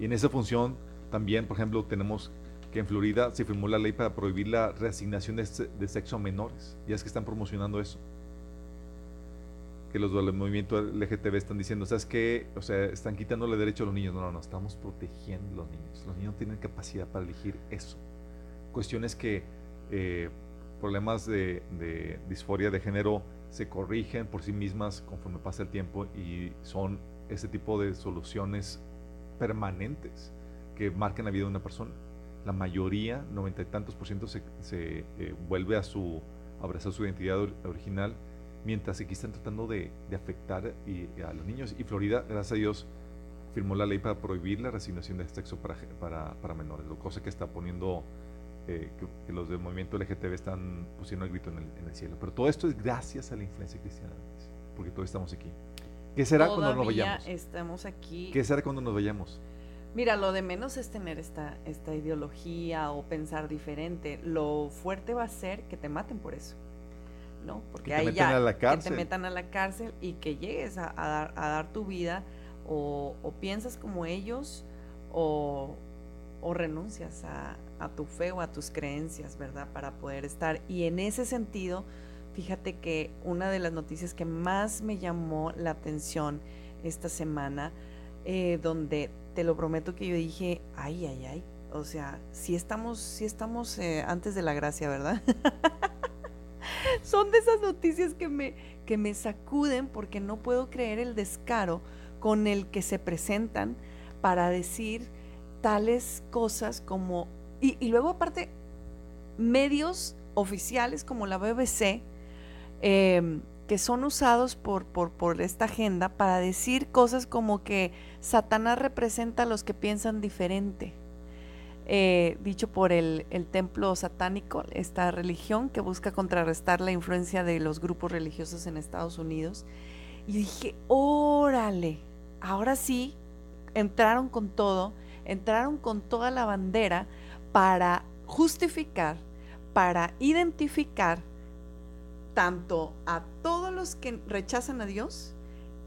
Y en esa función también, por ejemplo, tenemos que en Florida se firmó la ley para prohibir la reasignación de, sexo a menores. Ya es que están promocionando eso. Que los del movimiento LGTB están diciendo, ¿sabes qué? O sea, están quitándole derecho a los niños. No, no, no, estamos protegiendo a los niños. Los niños tienen capacidad para elegir eso. Cuestiones que, eh, problemas de, de disforia de género se corrigen por sí mismas conforme pasa el tiempo y son ese tipo de soluciones permanentes que marcan la vida de una persona la mayoría, noventa y tantos por ciento, se, eh, vuelve a su abrazar su identidad original, mientras aquí están tratando de, afectar y, a los niños. Y Florida, gracias a Dios, firmó la ley para prohibir la resignación de sexo para, menores, lo cosa que está poniendo eh, que, los del movimiento LGTB están pusiendo el grito en el, cielo. Pero todo esto es gracias a la influencia cristiana, porque todos estamos aquí. ¿Qué será cuando nos vayamos? estamos aquí. ¿Qué será cuando nos vayamos? Mira, lo de menos es tener esta, esta ideología o pensar diferente. Lo fuerte va a ser que te maten por eso. ¿No? Porque ahí ya que te metan a la cárcel y que llegues a, dar, a dar, tu vida o, piensas como ellos o, renuncias a, a, tu fe o a tus creencias, ¿verdad? Para poder estar. Y en ese sentido, fíjate que una de las noticias que más me llamó la atención esta semana, eh, donde te lo prometo que yo dije, ay, ay, ay. O sea, si estamos, si estamos eh, antes de la gracia, ¿verdad? Son de esas noticias que me, que me sacuden porque no puedo creer el descaro con el que se presentan para decir tales cosas como... Y, y luego aparte, medios oficiales como la BBC, eh, que son usados por, por, esta agenda para decir cosas como que Satanás representa a los que piensan diferente. Eh, dicho por el, templo satánico, esta religión que busca contrarrestar la influencia de los grupos religiosos en Estados Unidos. Y dije, órale, ahora sí, entraron con todo, entraron con toda la bandera para justificar, para identificar tanto a todos los que rechazan a Dios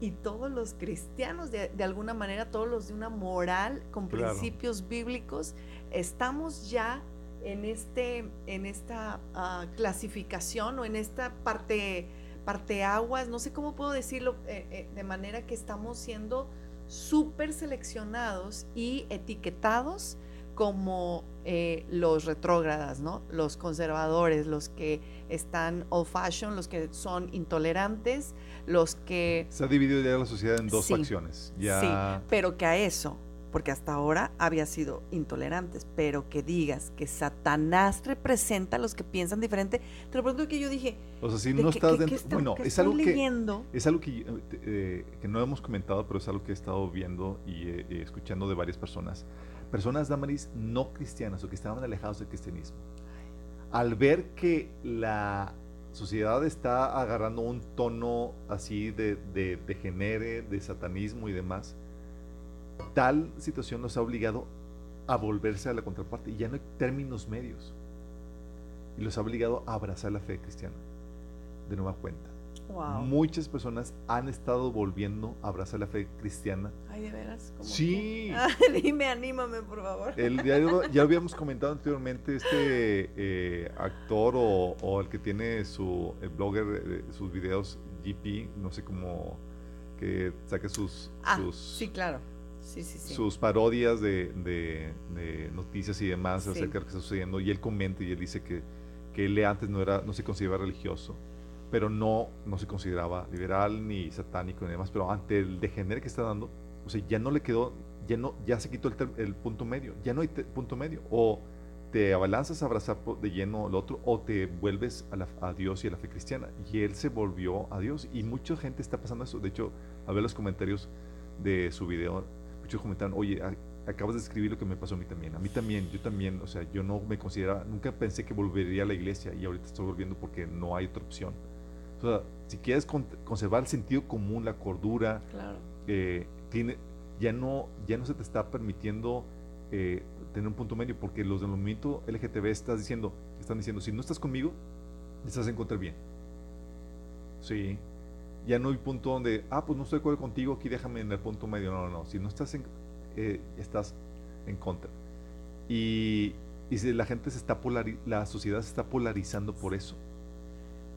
y todos los cristianos, de, alguna manera, todos los de una moral con principios bíblicos, estamos ya en, este, en esta ah, clasificación o en esta parte, parte aguas, no sé cómo puedo decirlo, eh, eh, de manera que estamos siendo súper seleccionados y etiquetados como eh, los retrógradas, ¿no? Los conservadores, los que están old fashion, los que son intolerantes, los que... Se ha dividido ya la sociedad en dos facciones. Ya... Sí, pero que a eso, porque hasta ahora había sido intolerantes, pero que digas que Satanás representa a los que piensan diferente, te lo pregunto que yo dije... O sea, si no estás dentro... bueno, es algo, que, es algo que, eh, que no hemos comentado, pero es algo que he estado viendo y escuchando de varias personas. Personas, Damaris, no cristianas o que estaban alejados del cristianismo, al ver que la sociedad está agarrando un tono así de, de, genere, de satanismo y demás, tal situación nos ha obligado a volverse a la contraparte y ya no hay términos medios. Y los ha obligado a abrazar la fe cristiana de nueva cuenta. Muchas personas han estado volviendo a abrazar la fe cristiana. Ay, de veras. sí. dime, anímame, por favor. El, ya, ya, habíamos comentado anteriormente, este eh, actor o, el que tiene su el blogger, sus videos, GP, no sé cómo, que saque sus. Ah, sí, claro. Sí, sí, sí. sus parodias de, de, noticias y demás acerca de lo que está sucediendo. Y él comenta y él dice que, que él antes no, era, no se consideraba religioso pero no, no se consideraba liberal ni satánico ni demás, pero ante el degenere que está dando, o sea, ya no le quedó, ya, no, ya se quitó el, punto medio, ya no hay punto medio, o te abalanzas a abrazar de lleno al otro, o te vuelves a, a, Dios y a la fe cristiana, y él se volvió a Dios, y mucha gente está pasando eso, de hecho, a ver los comentarios de su video, muchos comentaron, oye, acabas de escribir lo que me pasó a mí también. A mí también, yo también, o sea, yo no me consideraba, nunca pensé que volvería a la iglesia y ahorita estoy volviendo porque no hay otra opción si quieres conservar el sentido común, la cordura, eh, tiene, ya, no, ya no se te está permitiendo eh, tener un punto medio, porque los del movimiento LGTB estás diciendo, están diciendo, si no estás conmigo, estás en contra bien. Sí. Ya no hay punto donde, ah, pues no estoy de acuerdo contigo, aquí déjame en el punto medio. No, no, no. Si no estás en, eh, estás en contra. Y y la gente se está la sociedad se está polarizando por eso.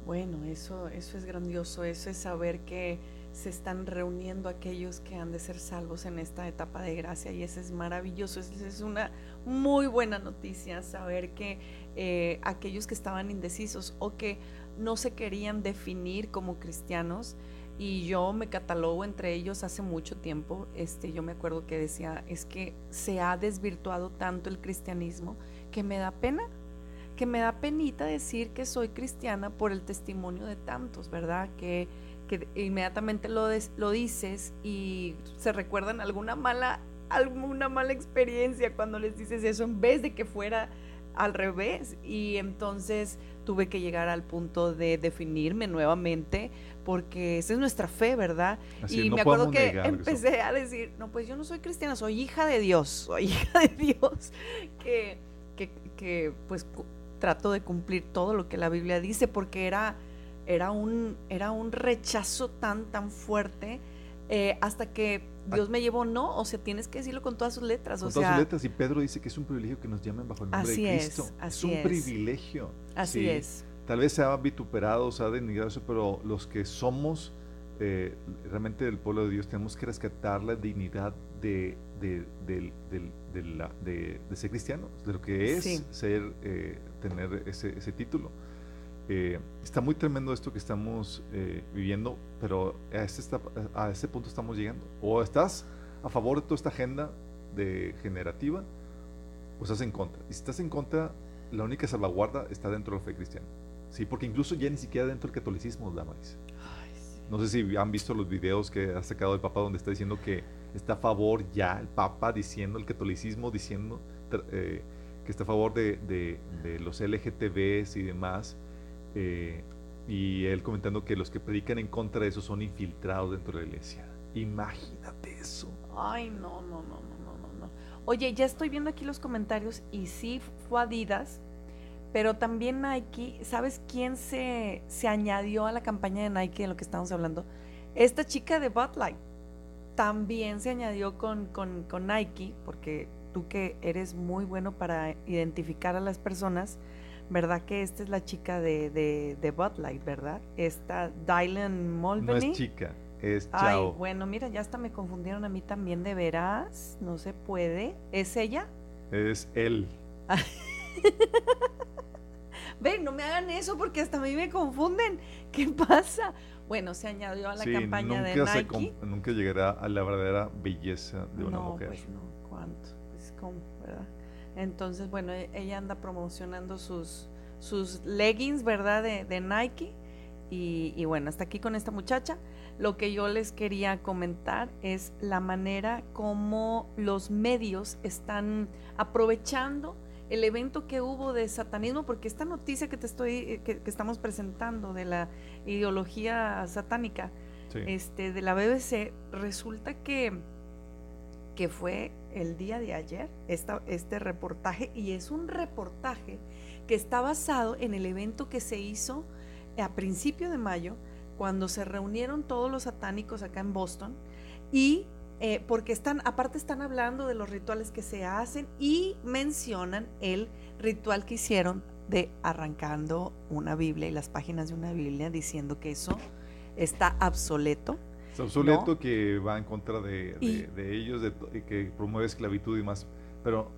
Bueno, eso, eso es grandioso, eso es saber que se están reuniendo aquellos que han de ser salvos en esta etapa de gracia y eso es maravilloso, es, una muy buena noticia saber que eh, aquellos que estaban indecisos o que no se querían definir como cristianos y yo me catalogo entre ellos hace mucho tiempo, este, yo me acuerdo que decía, es que se ha desvirtuado tanto el cristianismo que me da pena, que me da penita decir que soy cristiana por el testimonio de tantos, ¿verdad? Que que inmediatamente lo, lo dices y se recuerdan alguna mala, alguna mala experiencia cuando les dices eso en vez de que fuera al revés. Y entonces tuve que llegar al punto de definirme nuevamente porque esa es nuestra fe, ¿verdad? y me acuerdo que empecé a decir, no, pues yo no soy cristiana, soy hija de Dios, soy hija de Dios, que, que, que pues trato de cumplir todo lo que la Biblia dice porque era era un, era un rechazo tan, tan fuerte eh, hasta que Dios me llevó, no, o sea, tienes que decirlo con todas sus letras. Con todas sus letras, y Pedro dice que es un privilegio que nos llamen bajo el nombre de Cristo. Es, así es un privilegio. Así es. Tal vez se ha vituperado, se ha denigrado eso, pero los que somos eh, realmente del pueblo de Dios tenemos que rescatar la dignidad de, de, ser cristianos, de lo que es ser, eh, tener ese, ese título. Eh, está muy tremendo esto que estamos eh, viviendo, pero a este, a este punto estamos llegando. O estás a favor de toda esta agenda de generativa, o estás en contra. Y si estás en contra, la única salvaguarda está dentro de la fe cristiana. Sí, porque incluso ya ni siquiera dentro del catolicismo, Damaris. No sé si han visto los videos que ha sacado el Papa donde está diciendo que está a favor ya, el Papa diciendo, el catolicismo diciendo eh, que está a favor de, los LGTBs y demás eh, y él comentando que los que predican en contra de eso son infiltrados dentro de la iglesia. Imagínate eso. Ay, no, no, no, no, no, no. Oye, ya estoy viendo aquí los comentarios y sí fue Adidas, pero también Nike, ¿sabes quién se, se añadió a la campaña de Nike de lo que estamos hablando? Esta chica de Bud Light también se añadió con, con, con Nike, porque tú que eres muy bueno para identificar a las personas, ¿verdad? Que esta es la chica de, de, de Bud Light, ¿verdad? Esta Dylan Mulvaney. No es chica, es Chao. Ay, bueno, mira, ya hasta me confundieron a mí también, de veras, no se puede. ¿Es ella? Es él. Ven, no me hagan eso porque hasta a mí me confunden. ¿Qué pasa? Bueno, se añadió a la campaña de Nike. nunca llegará a la verdadera belleza de una mujer. Pues no, ¿cuánto? Entonces, bueno, e, ella anda promocionando sus, sus leggings, ¿verdad? De, Nike. Y, bueno, hasta aquí con esta muchacha. Lo que yo les quería comentar es la manera como los medios están aprovechando el evento que hubo de satanismo, porque esta noticia que te estoy, que, estamos presentando de la ideología satánica, este, de la BBC, resulta que, que fue el día de ayer este reportaje y es un reportaje que está basado en el evento que se hizo a principio de mayo cuando se reunieron todos los satánicos acá en Boston y eh, porque están, aparte están hablando de los rituales que se hacen y mencionan el ritual que hicieron de arrancando una Biblia y las páginas de una Biblia diciendo que eso está obsoleto es obsoleto que va en contra de, ellos, de, que promueve esclavitud y más. Pero.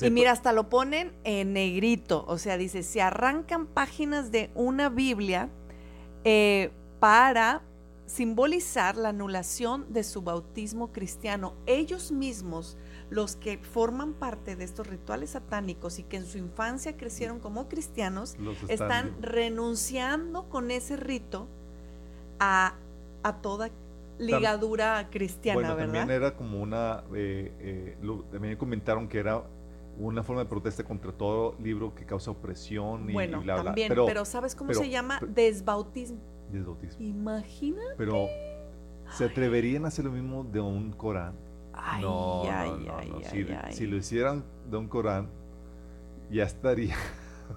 Y mira, hasta lo ponen en negrito. O sea, dice: se arrancan páginas de una Biblia eh, para simbolizar la anulación de su bautismo cristiano. Ellos mismos, los que forman parte de estos rituales satánicos y que en su infancia crecieron como cristianos, están, renunciando con ese rito a, a toda ligadura cristiana, bueno, También era como una, eh, eh, también comentaron que era una forma de protesta contra todo libro que causa opresión y, bueno, bla, También, pero, ¿sabes cómo se llama? desbautismo. Desbautismo. Imagina. Pero, ¿se atreverían a hacer lo mismo de un Corán? Ay, no, ay, no, ay, si, si, lo hicieran de un Corán, ya estaría.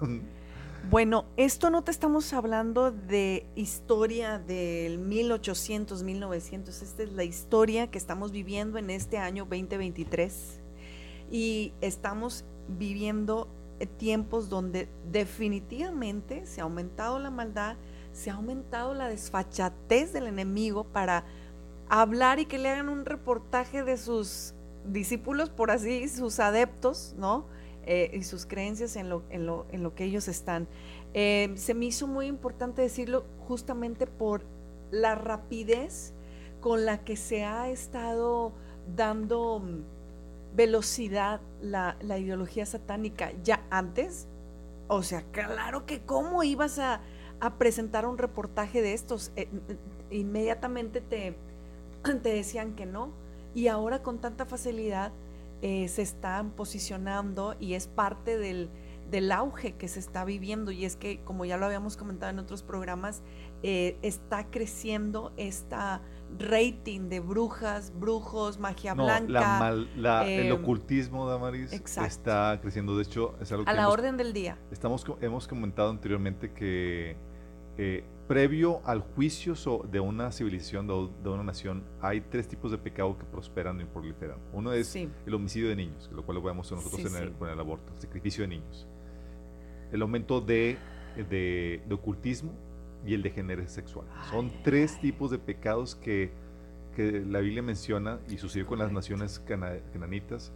Bueno, esto no te estamos hablando de historia del 1800, 1900, esta es la historia que estamos viviendo en este año 2023 y estamos viviendo tiempos donde definitivamente se ha aumentado la maldad, se ha aumentado la desfachatez del enemigo para hablar y que le hagan un reportaje de sus discípulos, por así, sus adeptos, ¿no? Eh, y sus creencias en lo, en lo, en lo que ellos están. Eh, se me hizo muy importante decirlo justamente por la rapidez con la que se ha estado dando mm, velocidad la, la ideología satánica. Ya antes, o sea, claro que cómo ibas a, a presentar un reportaje de estos, eh, inmediatamente te, te decían que no. Y ahora con tanta facilidad eh, se están posicionando y es parte del, del, auge que se está viviendo. Y es que, como ya lo habíamos comentado en otros programas, eh, está creciendo esta rating de brujas, brujos, magia blanca. el em, ocultismo, Damaris, está creciendo. De hecho, es algo que... A la orden del día. Estamos, hemos comentado anteriormente que eh, previo al juicio de una civilización, de, una nación, hay tres tipos de pecado que prosperan y proliferan. Uno es el homicidio de niños, lo cual lo vemos nosotros en el, con el aborto, el sacrificio de niños. El aumento de, de, ocultismo y el de género sexual. Son tres tipos de pecados que, que, la Biblia menciona y sucedió con las naciones cananitas,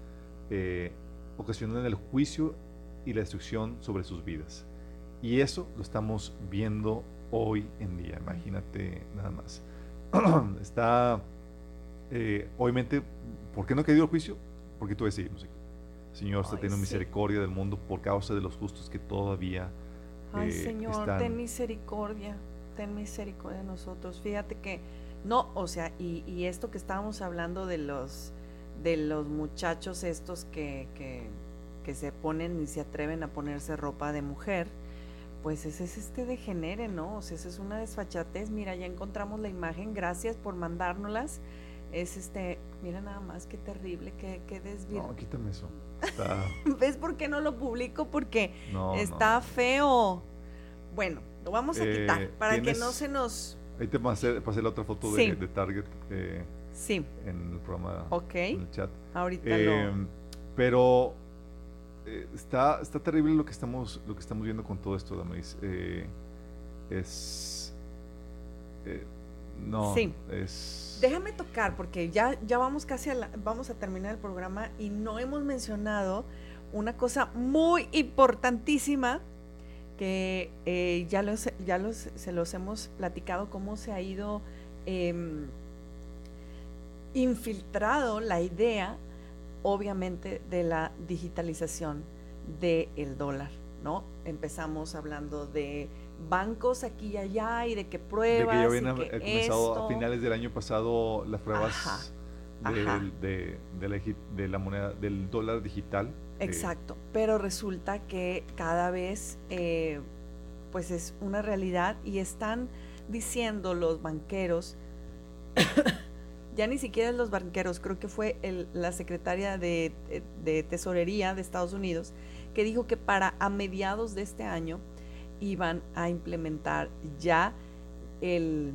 eh, ocasionan el juicio y la destrucción sobre sus vidas. Y eso lo estamos viendo hoy en día, imagínate nada más. Está, eh, obviamente, ¿por qué no ha caído el juicio? Porque tú decidimos aquí. Señor está teniendo misericordia del mundo por causa de los justos que todavía Ay, eh, Señor, ten misericordia, ten misericordia de nosotros. Fíjate que, no, o sea, y, y, esto que estábamos hablando de los, de los muchachos estos que, que, que se ponen y se atreven a ponerse ropa de mujer, pues ese es este degenere, ¿no? O sea, esa es una desfachatez. Mira, ya encontramos la imagen, gracias por mandárnoslas. Es este, mira nada más, qué terrible, qué, qué No, quítame eso. ¿Ves por qué no lo publico? Porque está feo. Bueno, lo vamos a eh, quitar para que no se nos... Ahí te pasé, pasé la otra foto de, Target eh, sí. en el programa, Ok. en el chat. Ahorita lo... Em, pero eh, está, está terrible lo que estamos, lo que estamos viendo con todo esto, Damaris. Eh, es. Eh, no, sí. es. Déjame tocar, porque ya, ya vamos casi a vamos a terminar el programa y no hemos mencionado una cosa muy importantísima que ya, los, ya los, se los hemos platicado, cómo se ha ido em, infiltrado la idea obviamente de la digitalización del dólar, ¿no? Empezamos hablando de bancos aquí y allá y de qué pruebas. De que ya habían comenzado a finales del año pasado las pruebas de, la, moneda, del dólar digital. Exacto, pero resulta que cada vez eh, pues es una realidad y están diciendo los banqueros ya ni siquiera los banqueros, creo que fue la secretaria de, Tesorería de Estados Unidos, que dijo que para a mediados de este año iban a implementar ya el,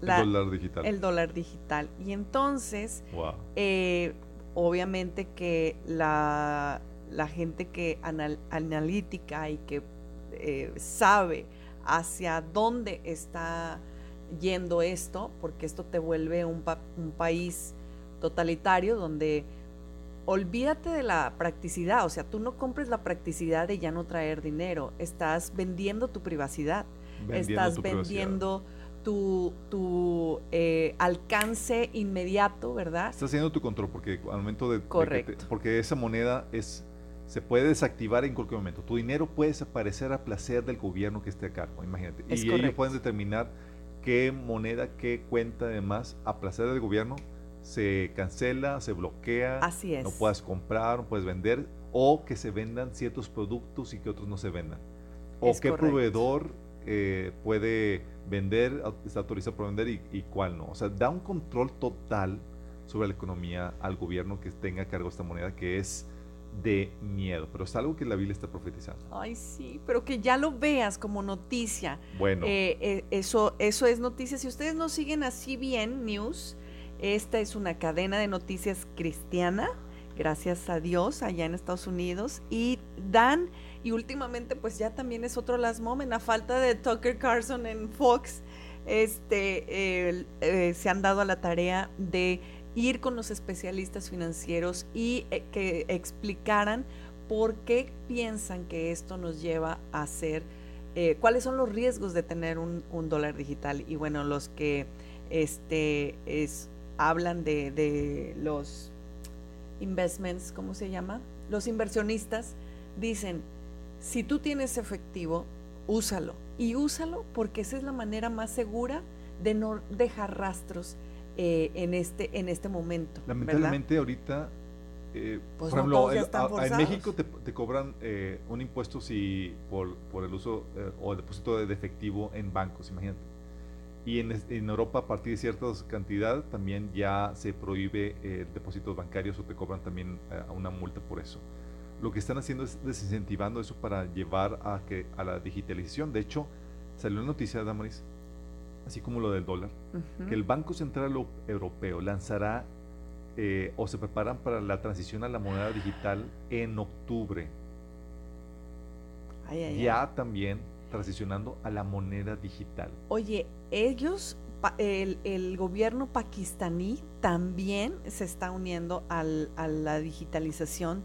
dólar digital. El dólar digital. Y entonces, eh, obviamente que la, gente que analítica y que eh, sabe hacia dónde está yendo esto, porque esto te vuelve un, un país totalitario donde olvídate de la practicidad, o sea, tú no compres la practicidad de ya no traer dinero, estás vendiendo tu privacidad, estás vendiendo tu, tu eh, alcance inmediato, ¿verdad? Estás haciendo tu control, porque al momento de... Correcto. porque esa moneda es se puede desactivar en cualquier momento. Tu dinero puede desaparecer a placer del gobierno que esté a cargo, imagínate. y ellos pueden determinar qué moneda, qué cuenta además a placer del gobierno se cancela, se bloquea, Así es. no puedes comprar, no puedes vender, o que se vendan ciertos productos y que otros no se vendan. O qué proveedor eh, puede vender, está autorizado para vender y, y, cuál no. O sea, da un control total sobre la economía al gobierno que tenga a cargo esta moneda, que es de miedo, pero es algo que la Biblia está profetizando. Ay, sí, pero que ya lo veas como noticia. Bueno. Eh, eh, eso, eso es noticia. Si ustedes no siguen así bien News, esta es una cadena de noticias cristiana gracias a Dios, allá en Estados Unidos, y dan, y últimamente pues ya también es otro last moment, a falta de Tucker Carlson en Fox, este, eh, se han dado a la tarea de ir con los especialistas financieros y eh, que explicaran por qué piensan que esto nos lleva a hacer, eh, cuáles son los riesgos de tener un, dólar digital. Y bueno, los que este, es, hablan de, de los investments, ¿cómo se llama? Los inversionistas dicen, si tú tienes efectivo, úsalo. Y úsalo porque esa es la manera más segura de no dejar rastros eh, en, este, en este momento. Lamentablemente ahorita, eh, pues por ejemplo, en México te, cobran eh, un impuesto si por, por el uso o el depósito de efectivo en bancos, imagínate. Y en, en, Europa, a partir de cierta cantidad, también ya se prohíbe depósitos bancarios o te cobran también una multa por eso. Lo que están haciendo es desincentivando eso para llevar a, que, a la digitalización. De hecho, salió una noticia, Damaris, así como lo del dólar, que el Banco Central Europeo lanzará eh, o se preparan para la transición a la moneda digital en octubre. ya también transicionando a la moneda digital. Oye, ellos, el, el gobierno pakistaní también se está uniendo al, a la digitalización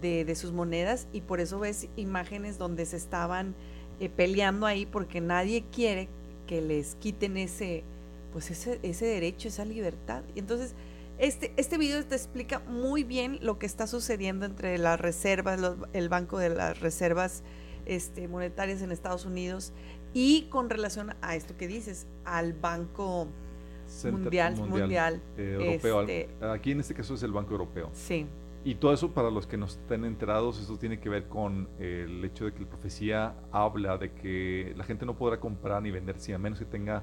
de, de, sus monedas y por eso ves imágenes donde se estaban eh, peleando ahí porque nadie quiere que les quiten ese, pues ese, ese derecho, esa libertad. Y entonces, este, este video te explica muy bien lo que está sucediendo entre las reservas, el Banco de las Reservas este, Monetarias en Estados Unidos y con relación a esto que dices, al Banco Mundial, Mundial, Europeo. Este aquí en este caso es el Banco Europeo. Sí. Y todo eso, para los que no estén enterados, eso tiene que ver con el hecho de que la profecía habla de que la gente no podrá comprar ni vender si a menos que tenga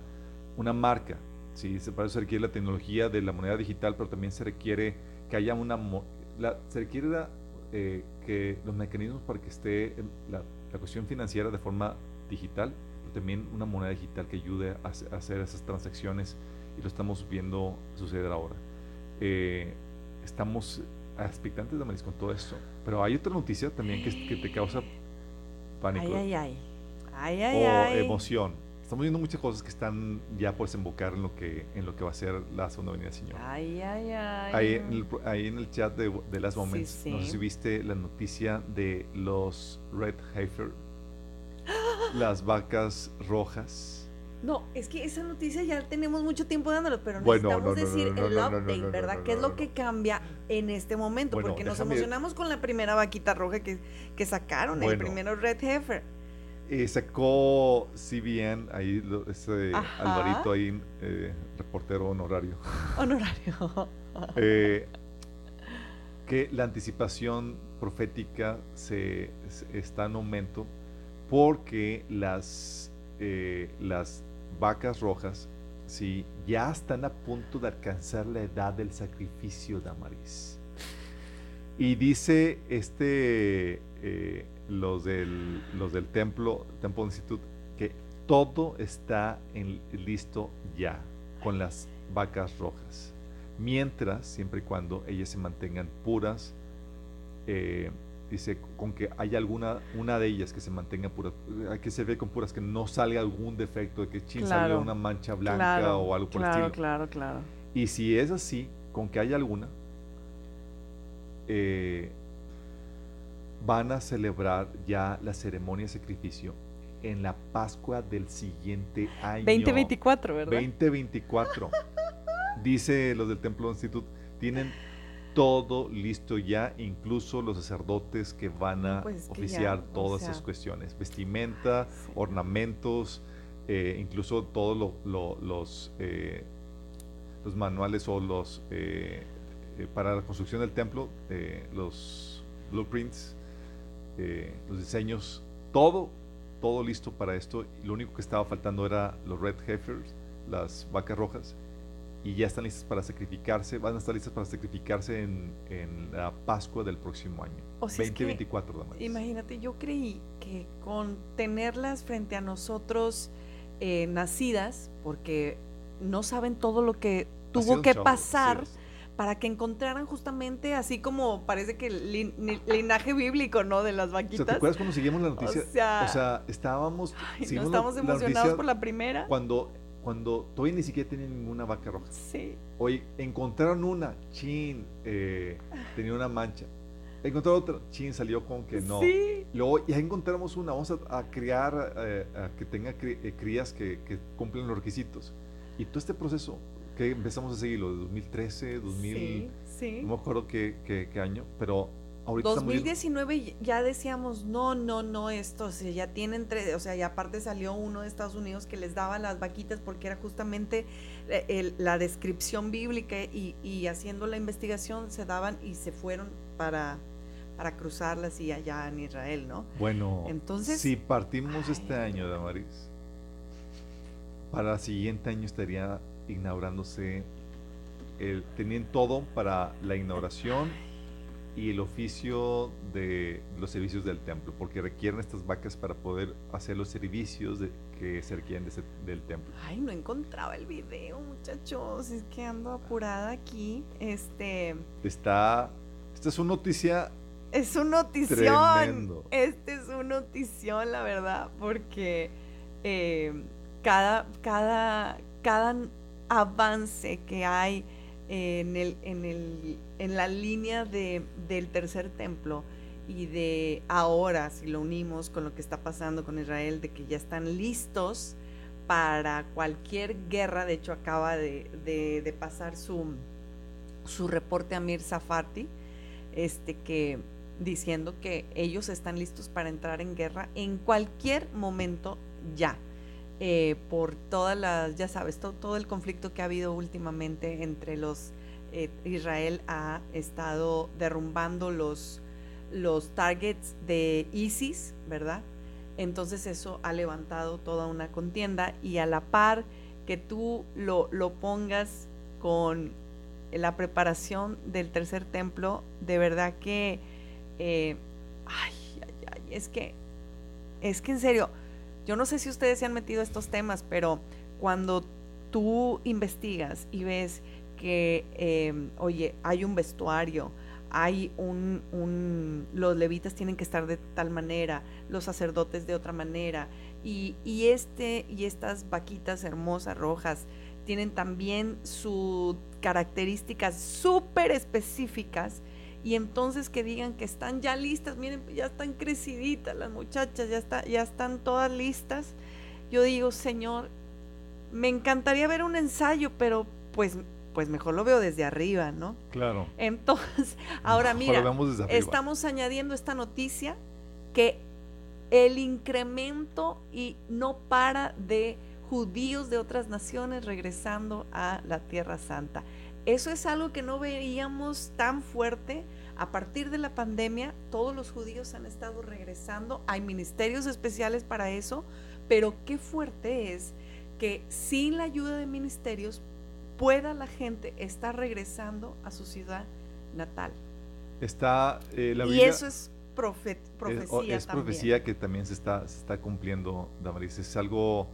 una marca. Sí, se requiere la tecnología de la moneda digital, pero también se requiere que haya una... La, se requiere eh, que los mecanismos para que esté la, la, cuestión financiera de forma digital, pero también una moneda digital que ayude a, a hacer esas transacciones y lo estamos viendo suceder ahora. Eh, estamos expectantes de con todo esto. Pero hay otra noticia también que, que te causa pánico. Ay, ay, ay. o emoción. Estamos viendo muchas cosas que están ya por desembocar en lo que, en lo que va a ser la segunda venida del Señor. Ay, ay, ay. Ahí en el, ahí en el chat de, de las Moments, no sé si viste la noticia de los Red Heifer, las vacas rojas no, es que esa noticia ya tenemos mucho tiempo dándolo, pero necesitamos decir el update, ¿verdad? ¿Qué es lo que cambia en este momento? Porque nos emocionamos con la primera vaquita roja que, que sacaron, el primero Red Heifer. Eh, sacó CBN, ahí ese Alvarito ahí, eh, reportero honorario. Honorario. eh, que la anticipación profética se, está en aumento porque las, eh, las vacas rojas, ¿sí? ya están a punto de alcanzar la edad del sacrificio de Amaris. Y dice este, eh, los, del, los del templo, Temple Institute, que todo está en, listo ya con las vacas rojas. Mientras, siempre y cuando ellas se mantengan puras, eh, dice, con que haya alguna, una de ellas que se mantenga pura, hay que se ve con puras, que no salga algún defecto, de que chin salió una mancha blanca o algo por el estilo. Claro, claro, Y si es así, con que haya alguna, eh, van a celebrar ya la ceremonia de sacrificio en la Pascua del siguiente año. 2024, ¿verdad? 2024. Dice los del Templo Institute, tienen todo listo ya, incluso los sacerdotes que van a pues oficiar todas esas cuestiones, vestimenta, ornamentos, eh, incluso todos los, eh, los manuales o los eh, para la construcción del templo, los blueprints, los diseños, todo, todo listo para esto. Lo único que estaba faltando era los red heifers, las vacas rojas y ya están listas para sacrificarse, van a estar listas para sacrificarse en, en la Pascua del próximo año, 2024. imagínate, yo creí que con tenerlas frente a nosotros eh, nacidas, porque no saben todo lo que tuvo que pasar para que encontraran justamente así como parece que el linaje bíblico, ¿no? De las vaquitas. ¿Te acuerdas cuando seguimos la noticia? O sea, estábamos... no estamos emocionados por la primera. Cuando, cuando todavía ni siquiera tenía ninguna vaca roja. Sí. Hoy encontraron una, chin, eh, tenía una mancha. Encontraron otra, chin, salió con que no. Sí. Luego ya encontramos una, vamos a, criar, eh, a que tenga eh, crías que, que cumplen los requisitos. Y todo este proceso que empezamos a seguirlo, de 2013, 2000, sí, sí. no me acuerdo qué, qué, año, pero ahorita 2019 ya decíamos, no, no, no, esto, o sea, ya tienen tres, o sea, y aparte salió uno de Estados Unidos que les daba las vaquitas porque era justamente eh, la descripción bíblica y, y, haciendo la investigación se daban y se fueron para para cruzarlas y allá en Israel, ¿no? Bueno, entonces si partimos este año, Damaris, para el siguiente año estaría inaugurándose, el, tenían todo para la inauguración y el oficio de los servicios del templo, porque requieren estas vacas para poder hacer los servicios que se requieren del templo. Ay, no encontraba el video, muchachos, es que ando apurada aquí. Este. Está. Esta es una noticia. Es una notición. Este es una notición, la verdad, porque eh, cada, cada, cada avance que hay en, el, en, el, en la línea de, del tercer templo y de ahora, si lo unimos con lo que está pasando con Israel, de que ya están listos para cualquier guerra, de hecho acaba de, de, pasar su, su reporte a Mir Safati, este, que, diciendo que ellos están listos para entrar en guerra en cualquier momento ya. Eh, por todas las, ya sabes, todo, el conflicto que ha habido últimamente entre los, eh, Israel ha estado derrumbando los, los targets de ISIS, ¿verdad? Entonces eso ha levantado toda una contienda y a la par que tú lo, lo pongas con la preparación del tercer templo, de verdad que, eh, ay, ay, ay, es que, es que en serio, yo no sé si ustedes se han metido estos temas, pero cuando tú investigas y ves que, em, oye, hay un vestuario, hay un, los levitas tienen que estar de tal manera, los sacerdotes de otra manera, y, este, y estas vaquitas hermosas, rojas, tienen también sus características súper específicas y entonces que digan que están ya listas, miren, ya están creciditas las muchachas, ya, ya están todas listas. Yo digo, Señor, me encantaría ver un ensayo, pero pues, pues mejor lo veo desde arriba, ¿no? Claro. Entonces, ahora mira, estamos añadiendo esta noticia que el incremento y no para de judíos de otras naciones regresando a la Tierra Santa. Eso es algo que no veíamos tan fuerte. A partir de la pandemia, todos los judíos han estado regresando. Hay ministerios especiales para eso, pero qué fuerte es que sin la ayuda de ministerios pueda la gente estar regresando a su ciudad natal. Está eh, la Y eso es profecía. Es, profecía que también se está, se está cumpliendo, Damaris. Es algo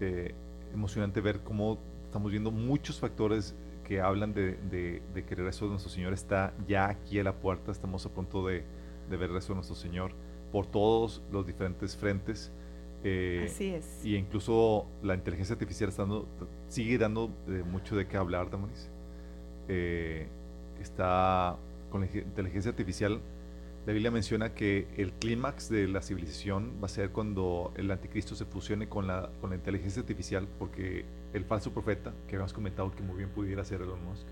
eh, emocionante ver cómo estamos viendo muchos factores que hablan de, de, que el regreso de nuestro Señor está ya aquí a la puerta, estamos a punto de, de ver el regreso de nuestro Señor por todos los diferentes frentes. Eh, Así es. Y incluso la inteligencia artificial está sigue dando eh, mucho de qué hablar, Damaris. Eh, está con la inteligencia artificial. La Biblia menciona que el clímax de la civilización va a ser cuando el anticristo se fusione con la, con la inteligencia artificial, porque el falso profeta, que habíamos comentado que muy bien pudiera ser Elon Musk,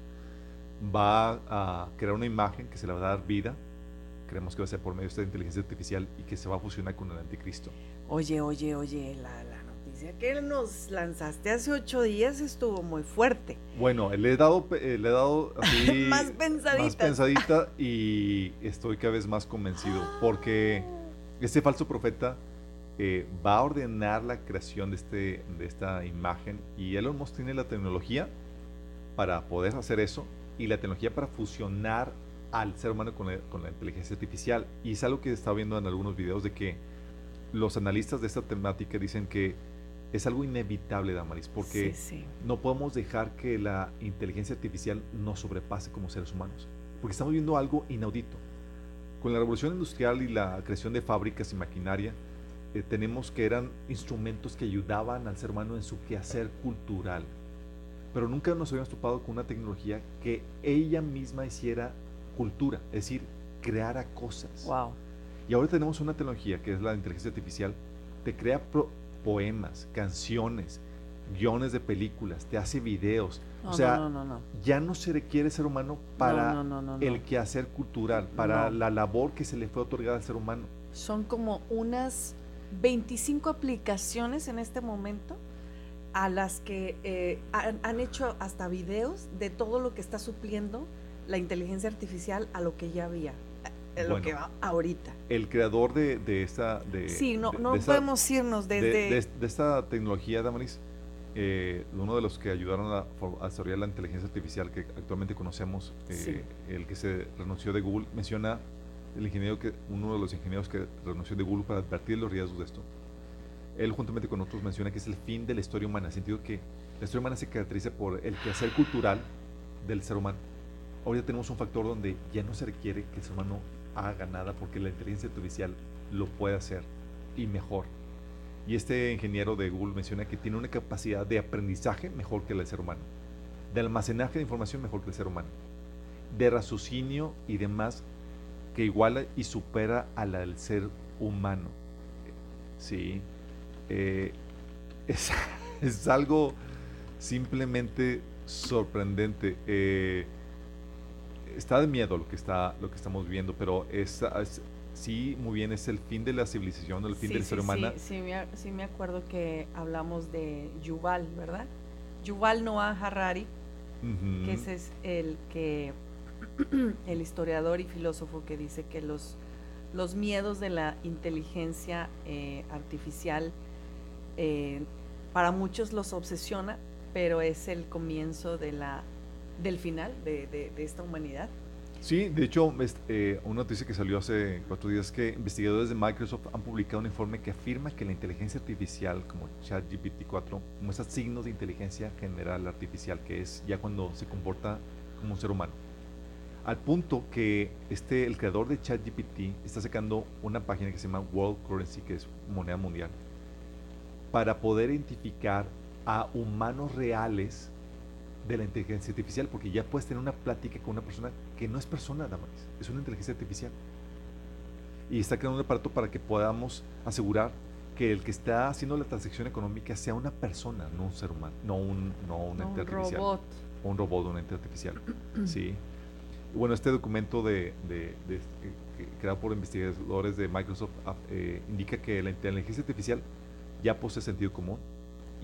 va a crear una imagen que se le va a dar vida, creemos que va a ser por medio de esta inteligencia artificial y que se va a fusionar con el anticristo. Oye, oye, oye, la, la noticia que nos lanzaste hace ocho días estuvo muy fuerte. Bueno, le he dado, eh, le he dado así, más pensadita. Más pensadita y estoy cada vez más convencido porque este falso profeta eh, va a ordenar la creación de, este, de esta imagen y Elon Musk tiene la tecnología para poder hacer eso y la tecnología para fusionar al ser humano con, la inteligencia artificial. Y es algo que he estado viendo en algunos videos de que los analistas de esta temática dicen que es algo inevitable, Damaris, porque no podemos dejar que la inteligencia artificial nos sobrepase como seres humanos, porque estamos viendo algo inaudito. Con la revolución industrial y la creación de fábricas y maquinaria, eh, tenemos que eran instrumentos que ayudaban al ser humano en su quehacer cultural, pero nunca nos habíamos topado con una tecnología que ella misma hiciera cultura, es decir, creara cosas. Wow. Y ahora tenemos una tecnología que es la inteligencia artificial, te crea poemas, canciones, guiones de películas, te hace videos. o sea, ya no se requiere ser humano para el quehacer cultural, para la labor que se le fue otorgada al ser humano. Son como unas 25 aplicaciones en este momento a las que eh, han, hecho hasta videos de todo lo que está supliendo la inteligencia artificial a lo que ya había, eh, lo que va ahorita. El creador de, de esta... De, sí, no, no podemos irnos desde... De, esta tecnología, Damaris, eh, uno de los que ayudaron a, desarrollar la inteligencia artificial que actualmente conocemos, el que se renunció de Google, menciona el ingeniero que, uno de los ingenieros que renunció de Google para advertir los riesgos de esto él juntamente con otros menciona que es el fin de la historia humana, en el sentido que la historia humana se caracteriza por el quehacer cultural del ser humano. Hoy ya tenemos un factor donde ya no se requiere que el ser humano haga nada porque la inteligencia artificial lo puede hacer y mejor. Y este ingeniero de Google menciona que tiene una capacidad de aprendizaje mejor que del ser humano, de almacenaje de información mejor que el ser humano, de raciocinio y demás que iguala y supera a la del ser humano. Sí, eh, es, algo simplemente sorprendente. Eh, está de miedo lo que, está, lo que estamos viendo, pero es, sí, muy bien, es el fin de la civilización, el fin del ser humano. Sí, sí, me, acuerdo que hablamos de Yuval, ¿verdad? Yuval Noah Harari, que ese es el que el historiador y filósofo que dice que los, los miedos de la inteligencia eh, artificial eh, para muchos los obsesiona, pero es el comienzo de la, del final de, esta humanidad. Sí, de hecho, eh, una noticia que salió hace cuatro días es que investigadores de Microsoft han publicado un informe que afirma que la inteligencia artificial, como ChatGPT-4, muestra signos de inteligencia general artificial, que es ya cuando se comporta como un ser humano. Al punto que este, el creador de ChatGPT está sacando una página que se llama World Currency, que es moneda mundial, para poder identificar a humanos reales de la inteligencia artificial, porque ya puedes tener una plática con una persona que no es persona, nada más, es una inteligencia artificial. Y está creando un aparato para que podamos asegurar que el que está haciendo la transacción económica sea una persona, no un ser humano, no un, no un ente artificial. Robot. Un robot, un ente artificial. sí. bueno, este documento de, creado por investigadores de Microsoft ah, eh, indica que la inteligencia artificial ya posee sentido común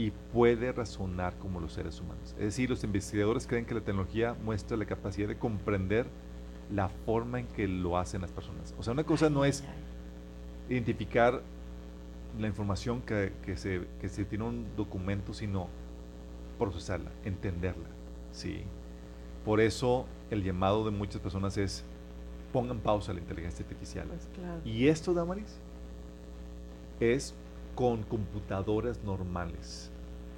y puede razonar como los seres humanos. Es decir, los investigadores creen que la tecnología muestra la capacidad de comprender la forma en que lo hacen las personas. O sea, una cosa no es identificar la información que, se, que se tiene un documento, sino procesarla, entenderla. ¿sí? Por eso el llamado de muchas personas es pongan pausa a la inteligencia artificial. Pues y esto, Damaris, es con computadoras normales.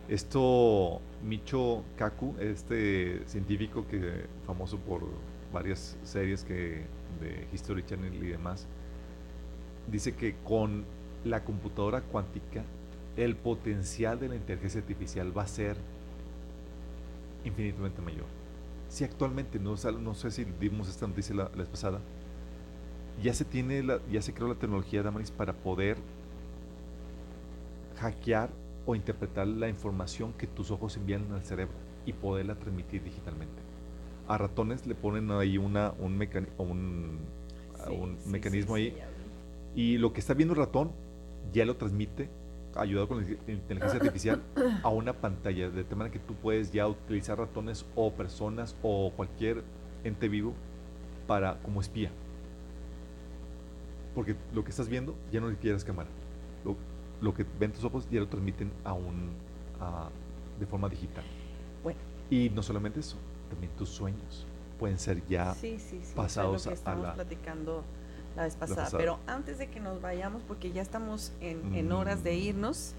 Esto, Micho Kaku, este científico que famoso por varias series que, de History Channel y demás, dice que con la computadora cuántica el potencial de la inteligencia artificial va a ser infinitamente mayor. Si actualmente, no, sé si dimos esta noticia la, vez pasada, ya se tiene la, ya se creó la tecnología Damaris para poder hackear o interpretar la información que tus ojos envían al cerebro y poderla transmitir digitalmente. A ratones le ponen ahí una, un, un, un mecanismo ahí y lo que está viendo el ratón ya lo transmite, ayudado con la inteligencia artificial, a una pantalla, de tal manera que tú puedes ya utilizar ratones o personas o cualquier ente vivo para como espía. Porque lo que estás viendo ya no requieres cámara lo que ven tus ojos ya lo transmiten a un, de forma digital. Bueno. Y no solamente eso, también tus sueños pueden ser ya pasados lo que a la platicando la vez pasada. Pero antes de que nos vayamos, porque ya estamos en, horas de irnos,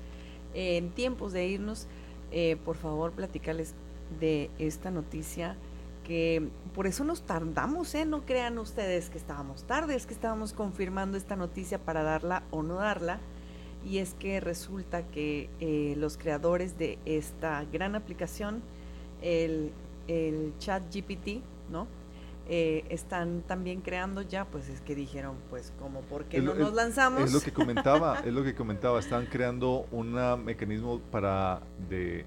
en tiempos de irnos, eh, por favor, platicarles de esta noticia que por eso nos tardamos, ¿eh? No crean ustedes que estábamos tarde, es que estábamos confirmando esta noticia para darla o no darla. Y es que resulta que eh, los creadores de esta gran aplicación, el, el chat GPT, ¿no? Eh, están también creando ya, pues es que dijeron, pues como, ¿por qué no nos lanzamos? Es lo que comentaba, es lo que comentaba, están creando un mecanismo para de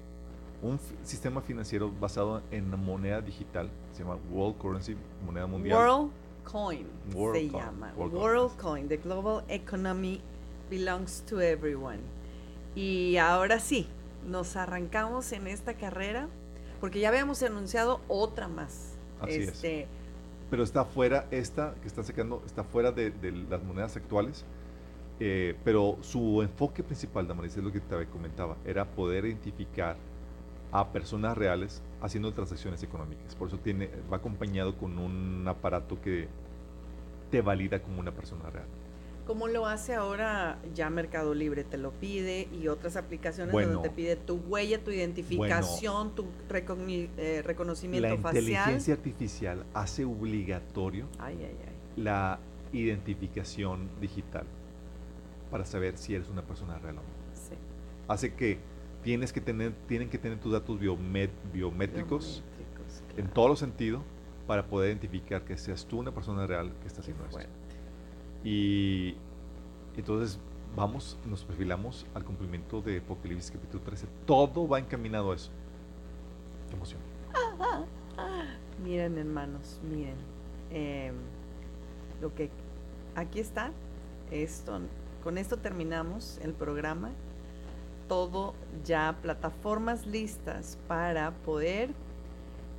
un sistema financiero basado en moneda digital, se llama World Currency, moneda mundial. World Coin se llama. World, Coin. The Global Economy Belongs to Everyone. Y ahora sí, nos arrancamos en esta carrera, porque ya habíamos anunciado otra más. Así este, es. Pero está fuera, esta que están sacando, está fuera de, las monedas actuales. Eh, pero su enfoque principal, Damaris, es lo que te comentaba, era poder identificar a personas reales haciendo transacciones económicas. Por eso tiene, va acompañado con un aparato que te valida como una persona real. Como lo hace ahora ya Mercado Libre, te lo pide y otras aplicaciones donde te pide tu huella, tu identificación, tu eh, reconocimiento facial. La inteligencia artificial hace obligatorio la identificación digital para saber si eres una persona real o no. Hace que tienes que tener, tienen que tener tus datos biométricos, en todos los sentidos para poder identificar que seas tú una persona real que está haciendo esto. Y entonces vamos, nos perfilamos al cumplimiento de Apocalipsis capítulo 13. Todo va encaminado a eso. Qué emoción. miren, hermanos, miren. Em, lo que aquí está, esto, con esto terminamos el programa todo ya plataformas listas para poder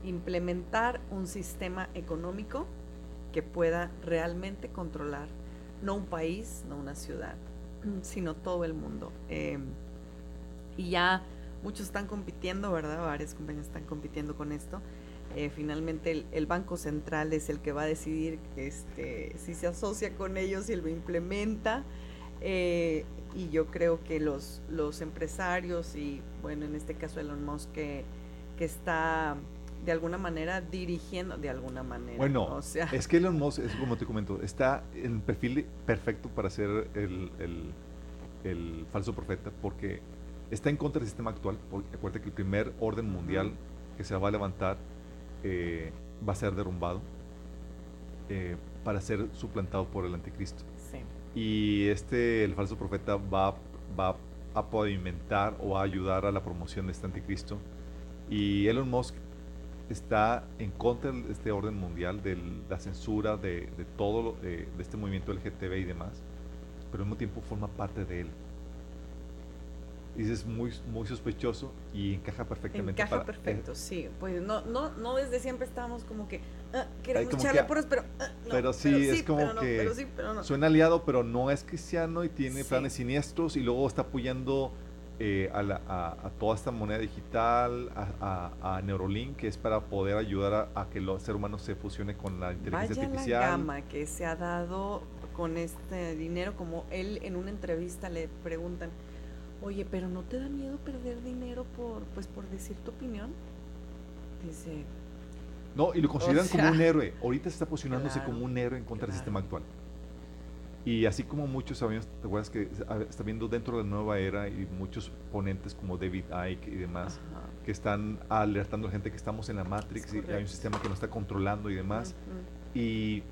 implementar un sistema económico que pueda realmente controlar no un país, no una ciudad, sino todo el mundo. Em, y ya muchos están compitiendo, ¿verdad? Varias compañías están compitiendo con esto. Eh, finalmente el, Banco Central es el que va a decidir este, si se asocia con ellos y lo implementa. Eh, y yo creo que los, los empresarios y, bueno, en este caso Elon Musk que, que está de alguna manera dirigiendo, de alguna manera. Bueno, o sea. es que Elon Musk, es como te comento, está en el perfil perfecto para ser el, el, falso profeta porque está en contra del sistema actual. Porque acuérdate que el primer orden mundial que se va a levantar eh, va a ser derrumbado eh, para ser suplantado por el anticristo. Y este, el falso profeta, va, va a pavimentar o a ayudar a la promoción de este anticristo. Y Elon Musk está en contra de este orden mundial, de la censura, de, de todo, de, de, este movimiento LGTB y demás, pero al mismo tiempo forma parte de él es muy, muy sospechoso y encaja perfectamente. Encaja perfecto, sí. Pues no, no, no desde siempre estábamos como que ah, queremos echarle por pero ah, pero sí, es como que suena aliado, pero no es cristiano y tiene planes siniestros y luego está apoyando eh, a, la, a, toda esta moneda digital, a, Neurolink, que es para poder ayudar a, que el ser humano se fusione con la inteligencia artificial. La gama que se ha dado con este dinero, como él en una entrevista le preguntan Oye, pero ¿no te da miedo perder dinero por, pues, por decir tu opinión? Dice. No, y lo consideran como un héroe. Ahorita está posicionándose como un héroe en contra del sistema actual. Y así como muchos sabemos, ¿te acuerdas que está viendo dentro de la nueva era y muchos ponentes como David Icke y demás que están alertando a la gente que estamos en la Matrix y hay un sistema que nos está controlando y demás? Y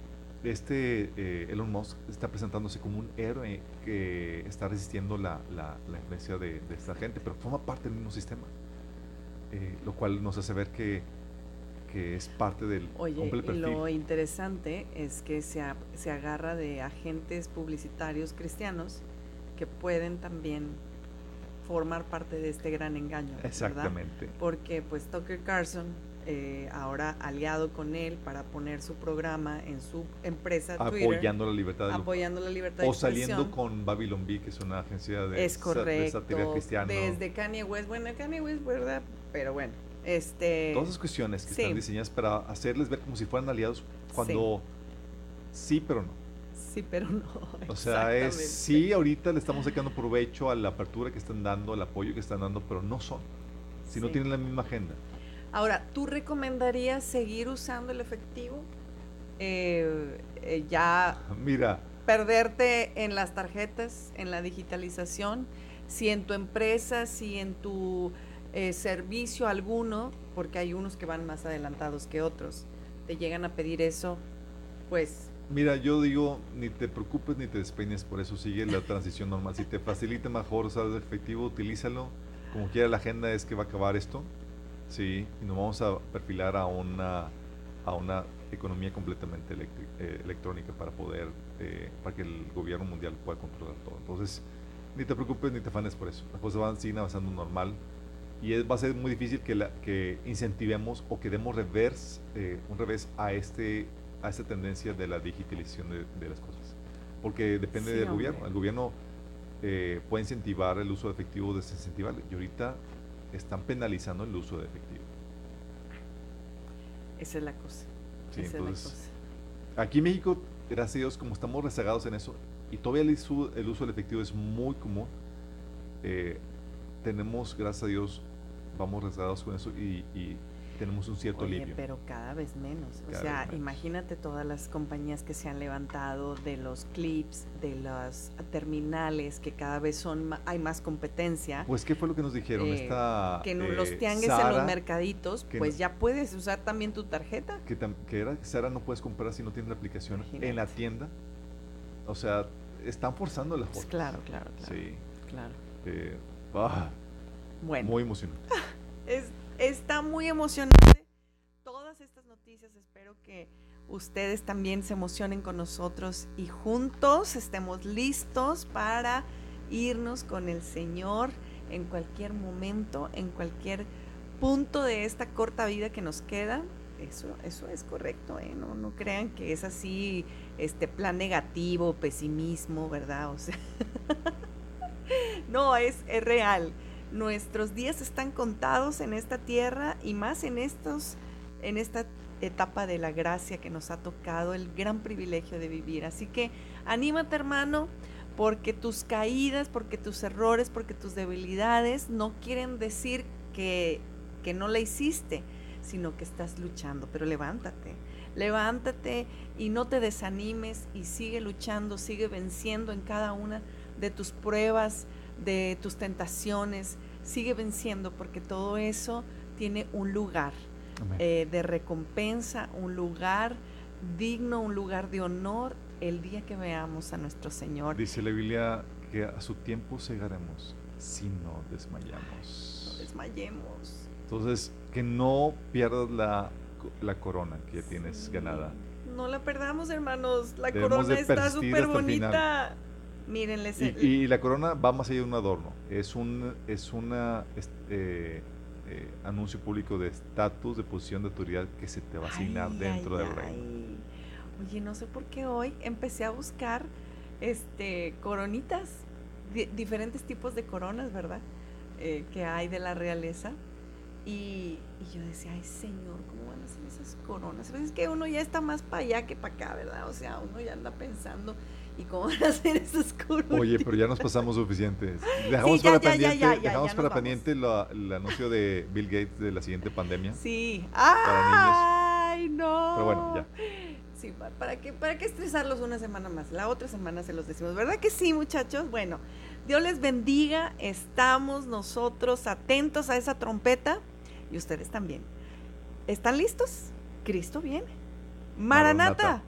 este eh, Elon Musk está presentándose como un héroe que está resistiendo la, la, influencia de, esta gente, pero forma parte del mismo sistema, eh, lo cual nos hace ver que, que es parte del Oye, lo interesante es que se, se agarra de agentes publicitarios cristianos que pueden también formar parte de este gran engaño. Exactamente. Porque pues Tucker Carlson eh, ahora aliado con él para poner su programa en su empresa apoyando la libertad de apoyando la libertad o saliendo con Babylon Bee que es una agencia de, es correcto, cristiana desde Kanye West. Bueno Kanye West verdad pero bueno este todas esas cuestiones que están diseñadas para hacerles ver como si fueran aliados cuando sí, pero no sí, pero no. O sea, es, sí, ahorita le estamos sacando provecho a la apertura que están dando, al apoyo que están dando, pero no son. Si no tienen la misma agenda. Ahora, ¿tú recomendarías seguir usando el efectivo? Eh, eh, ya. Mira. Perderte en las tarjetas, en la digitalización. Si en tu empresa, si en tu eh, servicio alguno, porque hay unos que van más adelantados que otros, te llegan a pedir eso, pues Mira, yo digo, ni te preocupes ni te despeines, por eso sigue la transición normal. Si te facilita mejor usar el efectivo, utilízalo. Como quiera, la agenda es que va a acabar esto, ¿sí? Y nos vamos a perfilar a una, a una economía completamente eh, electrónica para poder, eh, para que el gobierno mundial pueda controlar todo. Entonces, ni te preocupes ni te afanes por eso. Las cosas van, siguen avanzando normal y es, va a ser muy difícil que, la, que incentivemos o que demos reverse, eh, un revés a este a esta tendencia de la digitalización de, las cosas. Porque depende del gobierno. El gobierno eh, puede incentivar el uso de efectivo o desincentivarlo. Y ahorita están penalizando el uso de efectivo. Esa es la cosa. Aquí en México, gracias a Dios, como estamos rezagados en eso, y todavía el uso, el uso del efectivo es muy común, eh, tenemos, gracias a Dios, vamos rezagados con eso y tenemos un cierto Oye, Pero cada vez menos. o sea, imagínate todas las compañías que se han levantado de los clips, de las terminales, que cada vez son hay más competencia. Pues, ¿qué fue lo que nos dijeron? Eh, Esta, que en los eh, tianguis en los mercaditos, pues ya puedes usar también tu tarjeta. Que, que era Sara no puedes comprar si no tienes la aplicación en la tienda. O sea, están forzando las cosas. claro, claro, claro. Sí. Claro. Eh, ah, bueno. Muy emocionante. es está muy emocionante. Todas estas noticias, espero que ustedes también se emocionen con nosotros y juntos estemos listos para irnos con el Señor en cualquier momento, en cualquier punto de esta corta vida que nos queda. Eso, eso es correcto, ¿eh? no, no crean que es así, este plan negativo, pesimismo, ¿verdad? O sea, no, es, es real nuestros días están contados en esta tierra y más en estos en esta etapa de la gracia que nos ha tocado el gran privilegio de vivir. Así que anímate, hermano, porque tus caídas, porque tus errores, porque tus debilidades no quieren decir que, que no la hiciste, sino que estás luchando. Pero levántate, levántate y no te desanimes y sigue luchando, sigue venciendo en cada una de tus pruebas, de tus tentaciones, sigue venciendo porque todo eso tiene un lugar eh, de recompensa, un lugar digno, un lugar de honor el día que veamos a nuestro Señor. Dice la Biblia que a su tiempo cegaremos si no desmayamos. No desmayemos. Entonces, que no pierdas la, la corona que ya tienes ganada. No la perdamos, hermanos. La corona está súper bonita. Mírenles. Y, la corona va más allá de un adorno. Es un es una eh, eh, anuncio público de estatus, de posición de autoridad que se te va a asignar dentro del reino. Oye, no sé por qué hoy empecé a buscar este coronitas, diferentes tipos de coronas, ¿verdad? Eh, que hay de la realeza. Y, y, yo decía, ay Señor, ¿cómo van a ser esas coronas? Pero es que uno ya está más para allá que para acá, ¿verdad? O sea, uno ya anda pensando ¿Y cómo van a hacer esos cursos? Oye, pero ya nos pasamos suficientes. Dejamos para pendiente, dejamos para pendiente el anuncio de Bill Gates de la siguiente pandemia. Sí. ¡Ay, no! Pero bueno, ya. Sí, ¿para qué, ¿para qué estresarlos una semana más? La otra semana se los decimos. ¿Verdad que sí, muchachos? Bueno, Dios les bendiga. Estamos nosotros atentos a esa trompeta y ustedes también. ¿Están listos? Cristo viene. Maranata.